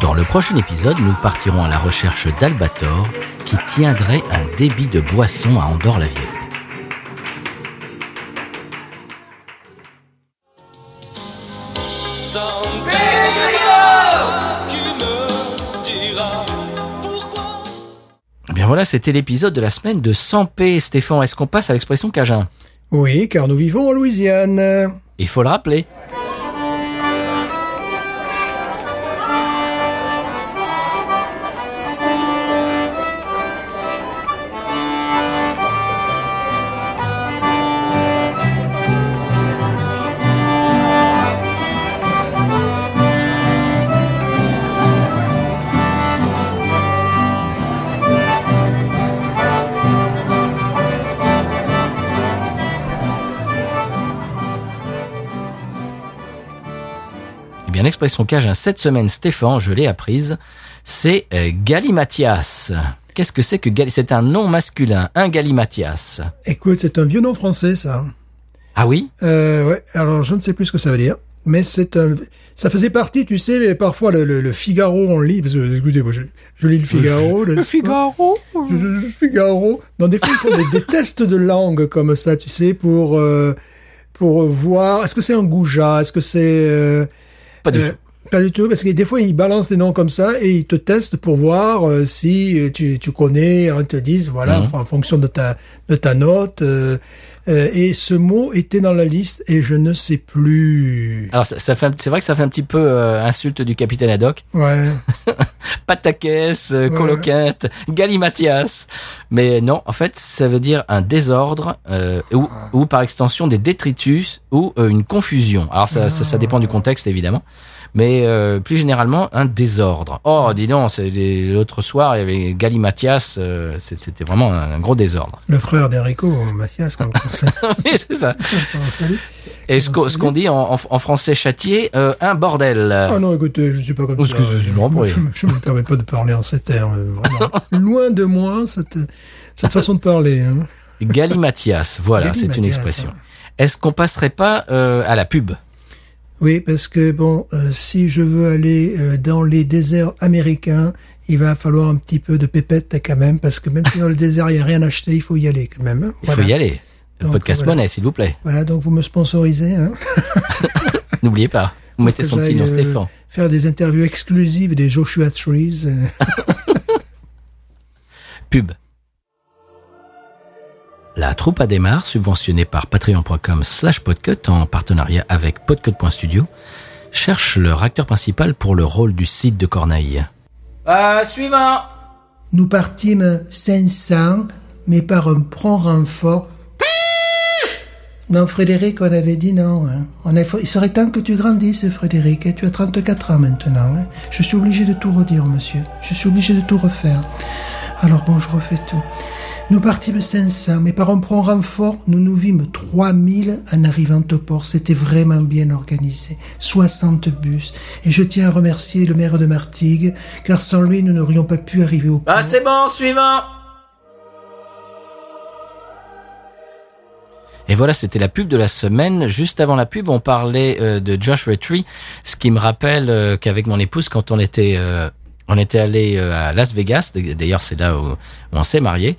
Dans le prochain épisode, nous partirons à la recherche d'Albator qui tiendrait un débit de boisson à Andorre-la-Vieille. Bien voilà, c'était l'épisode de la semaine de 100p. Stéphane, est-ce qu'on passe à l'expression Cajun? Oui, car nous vivons en Louisiane. Il faut le rappeler. Expression cajun cette semaine, Stéphane, je l'ai apprise, c'est euh, galimatias. Qu'est-ce que c'est que gali C'est un nom masculin, un galimatias? Écoute, c'est un vieux nom français, ça. Ah oui? Euh, ouais, alors je ne sais plus ce que ça veut dire. Mais c'est un, ça faisait partie, tu sais, parfois le, le, le Figaro, on lit, parce que, écoutez, moi, je, je lis le Figaro. Le, Figaro? Je- je- je- Figaro. Dans des fois, ils font des, des tests de langue comme ça, tu sais, pour, euh, pour voir, est-ce que c'est un goujat, est-ce que c'est, euh, Pas du euh, tout. Pas du tout, parce que des fois, ils balancent des noms comme ça et ils te testent pour voir euh, si euh, tu, tu connais. Alors, ils te disent, voilà, Mhm. en fonction de ta, de ta note. euh, euh, et ce mot était dans la liste et je ne sais plus. Alors ça, ça fait, c'est vrai que ça fait un petit peu euh, insulte du capitaine Haddock. Ouais. Patakès, euh, Ouais. coloquinte, galimatias. Mais non, en fait, ça veut dire un désordre euh, ou, ou par extension des détritus ou euh, une confusion. Alors ça, ça, ça dépend du contexte évidemment. Mais euh, plus généralement, un désordre. Oh, dis donc, l'autre soir, il y avait Galimatias, euh, c'est- c'était vraiment un, un gros désordre. Le frère d'Enrico, Mathias, comme on. Oui, c'est ça. Et ce qu'on ce qu'on dit en, en, en français châtié, euh, un bordel. Ah non, écoutez, je ne suis pas comme ça. Excusez, je ne me permets pas de parler en ces termes. Vraiment. Loin de moi, cette, cette façon de parler. hein. Galimatias, voilà, c'est une expression. hein. Est-ce qu'on passerait pas euh, à la pub? Oui, parce que bon, euh, si je veux aller euh, dans les déserts américains, il va falloir un petit peu de pépette quand même, parce que même si dans le désert il n'y a rien à acheter, il faut y aller quand même. hein. Il Voilà. faut y aller. Le Donc, podcast voilà. monnaie, s'il vous plaît. Voilà, donc vous me sponsorisez. Hein, N'oubliez pas. Vous mettez son petit nom, j'aille, euh, Stéphane. Faire des interviews exclusives des Joshua Trees. Pub. La troupe à démarre, subventionnée par patreon.com slash podcut en partenariat avec podcut.studio, cherche leur acteur principal pour le rôle du site de Corneille. Euh, suivant Nous partîmes 500, mais par un prompt renfort. Non, Frédéric, on avait dit non. hein. On a- il serait temps que tu grandisses, Frédéric. Tu as 34 ans maintenant. hein. Je suis obligé de tout redire, monsieur. Je suis obligé de tout refaire. Alors bon, je refais tout. Nous partîmes 500, mais par un prompt renfort, nous nous vîmes 3000 en arrivant au port. C'était vraiment bien organisé. 60 bus. Et je tiens à remercier le maire de Martigues, car sans lui, nous n'aurions pas pu arriver au port. Ah, c'est bon, suivant Et voilà, c'était la pub de la semaine. Juste avant la pub, on parlait euh, de Josh Retry, ce qui me rappelle euh, qu'avec mon épouse, quand on était, euh, on était allé à Las Vegas, d'ailleurs c'est là où on s'est marié,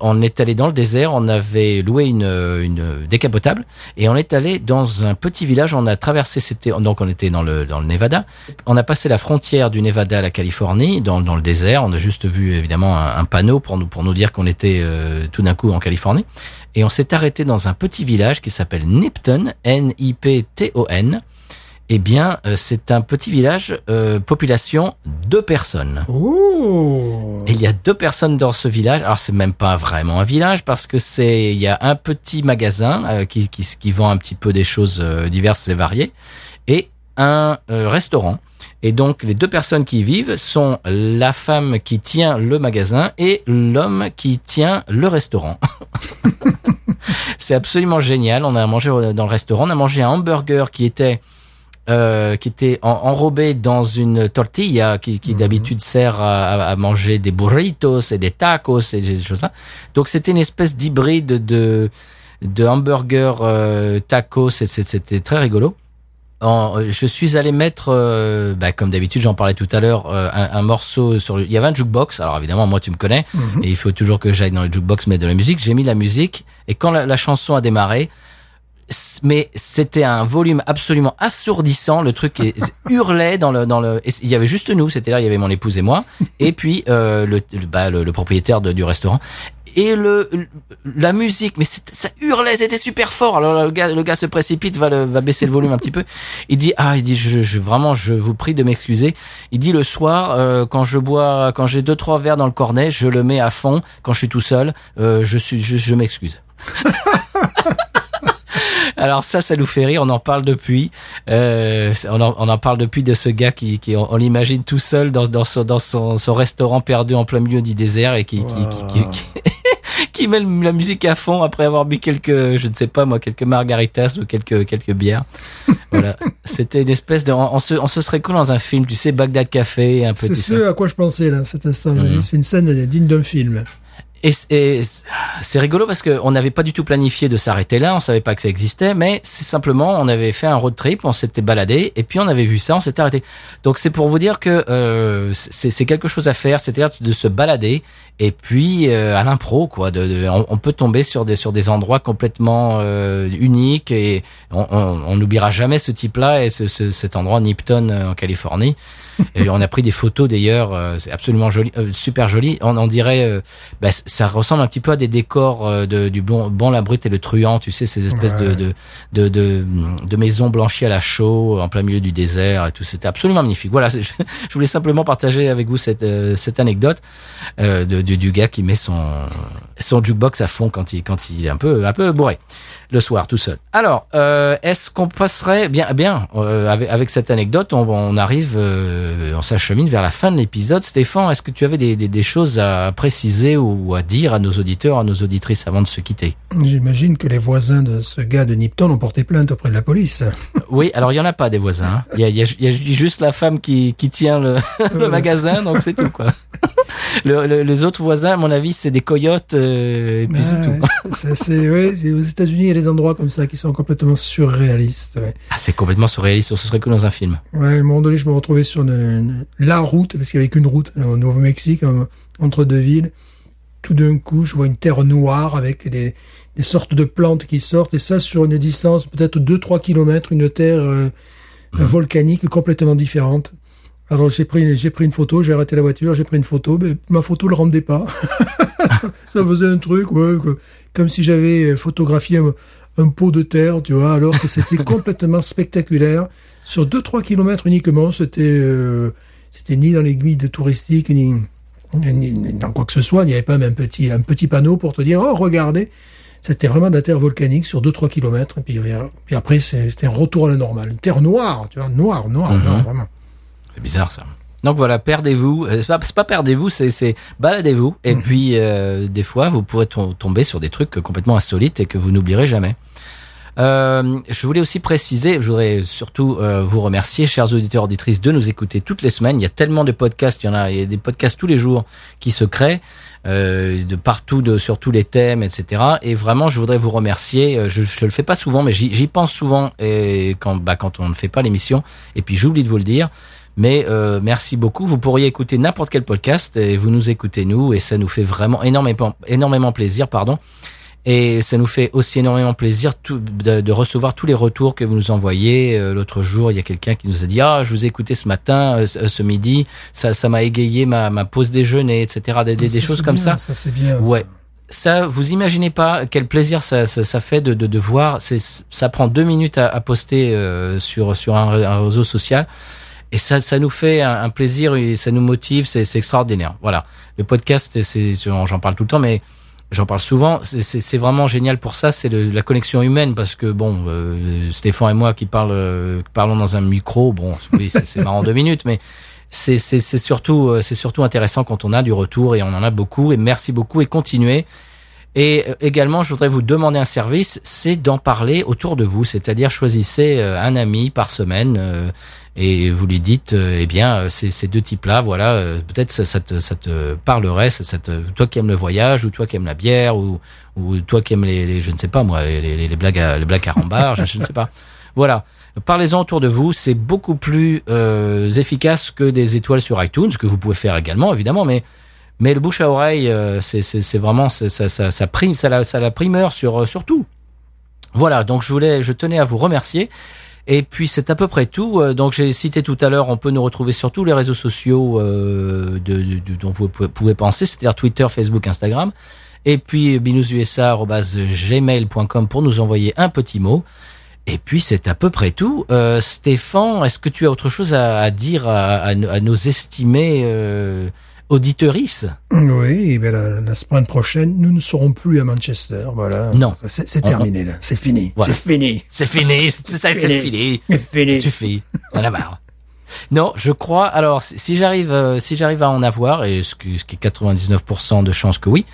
on est allé dans le désert, on avait loué une, une décapotable et on est allé dans un petit village. On a traversé, c'était donc on était dans le dans le Nevada. On a passé la frontière du Nevada à la Californie, dans dans le désert. On a juste vu évidemment un, un panneau pour nous pour nous dire qu'on était euh, tout d'un coup en Californie. Et on s'est arrêté dans un petit village qui s'appelle Nipton, N-I-P-T-O-N. Eh bien, euh, c'est un petit village, euh, population deux personnes. Oh Et il y a deux personnes dans ce village. Alors c'est même pas vraiment un village parce que c'est il y a un petit magasin euh, qui, qui qui vend un petit peu des choses euh, diverses et variées et un euh, restaurant. Et donc les deux personnes qui y vivent sont la femme qui tient le magasin et l'homme qui tient le restaurant. c'est absolument génial. On a mangé au- dans le restaurant, on a mangé un hamburger qui était euh, qui était en- enrobé dans une tortilla qui, qui d'habitude sert à, à- manger des burritos et des tacos et des choses là. Donc c'était une espèce d'hybride de de hamburger euh, tacos. C'était très rigolo. En- je suis allé mettre, euh, bah, comme d'habitude, j'en parlais tout à l'heure, euh, un, un morceau sur. Le, il y avait un jukebox. Alors évidemment, moi, tu me connais, et il faut toujours que j'aille dans le jukebox mettre de la musique. J'ai mis la musique, et quand la, la chanson a démarré, mais c'était un volume absolument assourdissant. Le truc hurlait dans le dans le. Il y avait juste nous, c'était là, il y avait mon épouse et moi, et puis euh, le, bah, le, le propriétaire de- du restaurant. Et le, la musique, mais ça hurlait, c'était super fort. Alors le gars, le gars se précipite, va, le, va baisser le volume un petit peu. Il dit ah, il dit je, je vraiment, je vous prie de m'excuser. Il dit le soir, euh, quand je bois, quand j'ai deux trois verres dans le cornet, je le mets à fond. Quand je suis tout seul, euh, je suis, je, je m'excuse. Alors ça, ça nous fait rire. On en parle depuis. Euh, on, en, on en parle depuis de ce gars qui, qui on, on l'imagine tout seul dans, dans, son, dans son, son restaurant perdu en plein milieu du désert et qui, qui, qui, qui, qui- met la musique à fond après avoir bu quelques, je ne sais pas moi, quelques margaritas ou quelques quelques bières. Voilà, c'était une espèce de, on, on se, on se serait cool dans un film, tu sais, Bagdad Café, un peu C'est ce ça. à quoi je pensais là, cet instant. C'est une scène digne d'un film. Et, c'est rigolo parce qu'on n'avait pas du tout planifié de s'arrêter là, on savait pas que ça existait, mais c'est simplement on avait fait un road trip, on s'était baladé et puis on avait vu ça, on s'était arrêté. Donc c'est pour vous dire que euh, c'est quelque chose à faire, c'est-à-dire de se balader et puis euh, à l'impro quoi. De, de- on, peut tomber sur des sur des endroits complètement euh, uniques et on on- on n'oubliera jamais ce type-là et ce, ce- cet endroit Nipton euh, en Californie. Et on a pris des photos d'ailleurs, euh, c'est absolument joli, euh, super joli. On, on dirait, euh, bah, ça ressemble un petit peu à des décors euh, de, du bon, bon la brute et le truand, tu sais, ces espèces de, Ouais. de, de, de, de maisons blanchies à la chaux, en plein milieu du désert et tout. C'était absolument magnifique. Voilà, je, je voulais simplement partager avec vous cette, euh, cette anecdote euh, de, du, du gars qui met son, son jukebox à fond quand il, quand il est un peu, un peu bourré le soir tout seul. Alors, euh, est-ce qu'on passerait bien, bien euh, avec, avec cette anecdote, on, on arrive, euh, on s'achemine vers la fin de l'épisode. Stéphane, est-ce que tu avais des, des, des choses à préciser ou à dire à nos auditeurs, à nos auditrices avant de se quitter? J'imagine que les voisins de ce gars de Nipton ont porté plainte auprès de la police. Oui, alors il y en a pas des voisins. hein. Il y, a, y, y juste la femme qui, qui tient le, le magasin, donc c'est tout quoi. Le, le- les autres voisins, à mon avis, c'est des coyotes et puis c'est Ouais, tout. C'est- c'est- aux États-Unis, a des endroits comme ça qui sont complètement surréalistes. Ouais. Ah, c'est complètement surréaliste. Ce serait que dans un film. Ouais, à un moment donné, je me retrouvais sur une- une- la route, parce qu'il n'y avait qu'une route euh, au Nouveau-Mexique, en- entre deux villes. Tout d'un coup, je vois une terre noire avec des, des sortes de plantes qui sortent, et ça sur une distance peut-être 2-3 kilomètres, une terre euh, volcanique complètement différente. Alors j'ai pris j'ai pris une photo, j'ai arrêté la voiture, j'ai pris une photo, mais ma photo le rendait pas. ça faisait un truc, ouais, que- comme si j'avais photographié un, un pot de terre, tu vois, alors que c'était complètement spectaculaire. Sur 2-3 kilomètres uniquement, c'était euh, c'était ni dans les guides touristiques, ni, ni, ni dans quoi que ce soit. Il n'y avait pas même un petit, un petit panneau pour te dire, oh, regardez. C'était vraiment de la terre volcanique sur 2-3 kilomètres. Et puis, euh, puis après, c'était un retour à la normale. Une terre noire, tu vois, noire, noire, Mhm. noire, vraiment. C'est bizarre ça. Donc voilà, perdez-vous. Euh, C'est pas, pas perdez-vous, c'est, baladez-vous. Et puis euh, des fois, vous pourrez tom- tomber sur des trucs complètement insolites et que vous n'oublierez jamais. Euh, je voulais aussi préciser, je voudrais surtout euh, vous remercier, chers auditeurs auditrices, de nous écouter toutes les semaines. Il y a tellement de podcasts, il y en a, il y a des podcasts tous les jours qui se créent euh, de partout, de sur tous les thèmes, etc. Et vraiment, je voudrais vous remercier. Je, je le fais pas souvent, mais j'y, j'y pense souvent et quand, bah, quand on ne fait pas l'émission. Et puis j'oublie de vous le dire. Mais euh, merci beaucoup. Vous pourriez écouter n'importe quel podcast et vous nous écoutez nous et ça nous fait vraiment énormément, énormément plaisir, pardon. Et ça nous fait aussi énormément plaisir tout- de, de recevoir tous les retours que vous nous envoyez. Euh, L'autre jour, il y a quelqu'un qui nous a dit ah je vous ai écouté ce matin, euh, ce, ce midi, ça ça m'a égayé ma, ma pause déjeuner, etc. Des, des, choses comme bien, ça. Ça, c'est bien. Ouais. Ça, vous imaginez pas quel plaisir ça, ça, ça fait de, de, de voir. Ça prend deux minutes à, à poster euh, sur sur un, un réseau social. Et ça, ça nous fait un, plaisir et ça nous motive, c'est, extraordinaire. Voilà. Le podcast, c'est, j'en parle tout le temps, mais j'en parle souvent. C'est, vraiment génial pour ça. C'est la connexion humaine parce que bon, euh, Stéphane et moi qui parlent, euh, parlons dans un micro, bon, oui, c'est, marrant deux minutes, mais c'est, surtout, euh, c'est surtout intéressant quand on a du retour et on en a beaucoup. Et merci beaucoup et continuez. Et euh, également, je voudrais vous demander un service, c'est d'en parler autour de vous, c'est-à-dire choisissez un ami par semaine et vous lui dites, euh, eh bien, euh, ces, deux types-là, voilà, euh, peut-être ça, ça te, parlerait, ça, te, toi qui aimes le voyage ou toi qui aimes la bière ou, ou toi qui aimes les, je ne sais pas moi, les, blagues à, les blagues à je, ne sais pas. Voilà. Parlez-en autour de vous, c'est beaucoup plus efficace que des étoiles sur iTunes, que vous pouvez faire également évidemment, mais mais le bouche à oreille, euh, c'est vraiment ça ça ça prime ça la ça la primeur sur sur tout. Voilà, donc je voulais je tenais à vous remercier. Et puis c'est à peu près tout. Euh, Donc j'ai cité tout à l'heure, on peut nous retrouver sur tous les réseaux sociaux euh, dont vous pouvez, penser, c'est-à-dire Twitter, Facebook, Instagram. Et puis binoususa@gmail.com pour nous envoyer un petit mot. Et puis c'est à peu près tout. Euh, Stéphane, est-ce que tu as autre chose à, dire à, nos- estimés auditorices Oui, ben la, la semaine prochaine, nous ne serons plus à Manchester. Voilà. Non. C'est terminé, là. C'est fini. Voilà. C'est fini. C'est fini, c'est ça, c'est Fini. fini. C'est Ça fini. suffit. On a marre. Non, je crois. Alors, si j'arrive, euh, si j'arrive à en avoir, et ce qui, est 99% de chances que oui,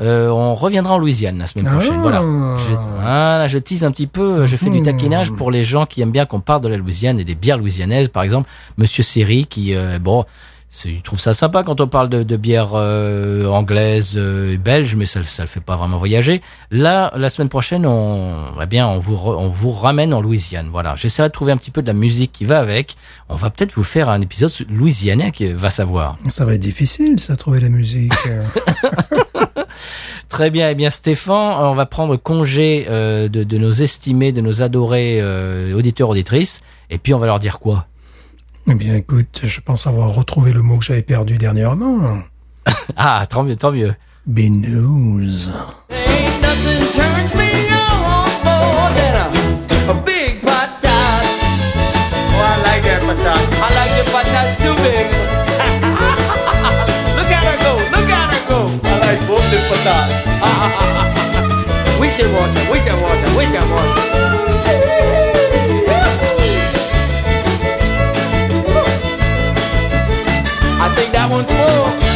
euh, on reviendra en Louisiane la semaine prochaine. Ah. Voilà. Je, voilà, je tease un petit peu. Je fais du Hmm. taquinage pour les gens qui aiment bien qu'on parle de la Louisiane et des bières louisianaises. Par exemple, Monsieur Seri, qui euh, bon. Il trouve ça sympa quand on parle de, de bière euh, anglaise euh, et belge, mais ça, ça le fait pas vraiment voyager. Là, la semaine prochaine, on, eh bien, on vous, re- on vous ramène en Louisiane. Voilà, j'essaierai de trouver un petit peu de la musique qui va avec. On va peut-être vous faire un épisode louisianais qui va savoir. Ça va être difficile, ça, trouver la musique. euh. Très bien, eh bien Stéphane, on va prendre congé euh, de, de nos estimés, de nos adorés euh, auditeurs auditrices, et puis on va leur dire quoi? Eh bien, écoute, je pense avoir retrouvé le mot que j'avais perdu dernièrement. Ah, tant mieux, tant mieux. Patat. Oh, I think that one's full.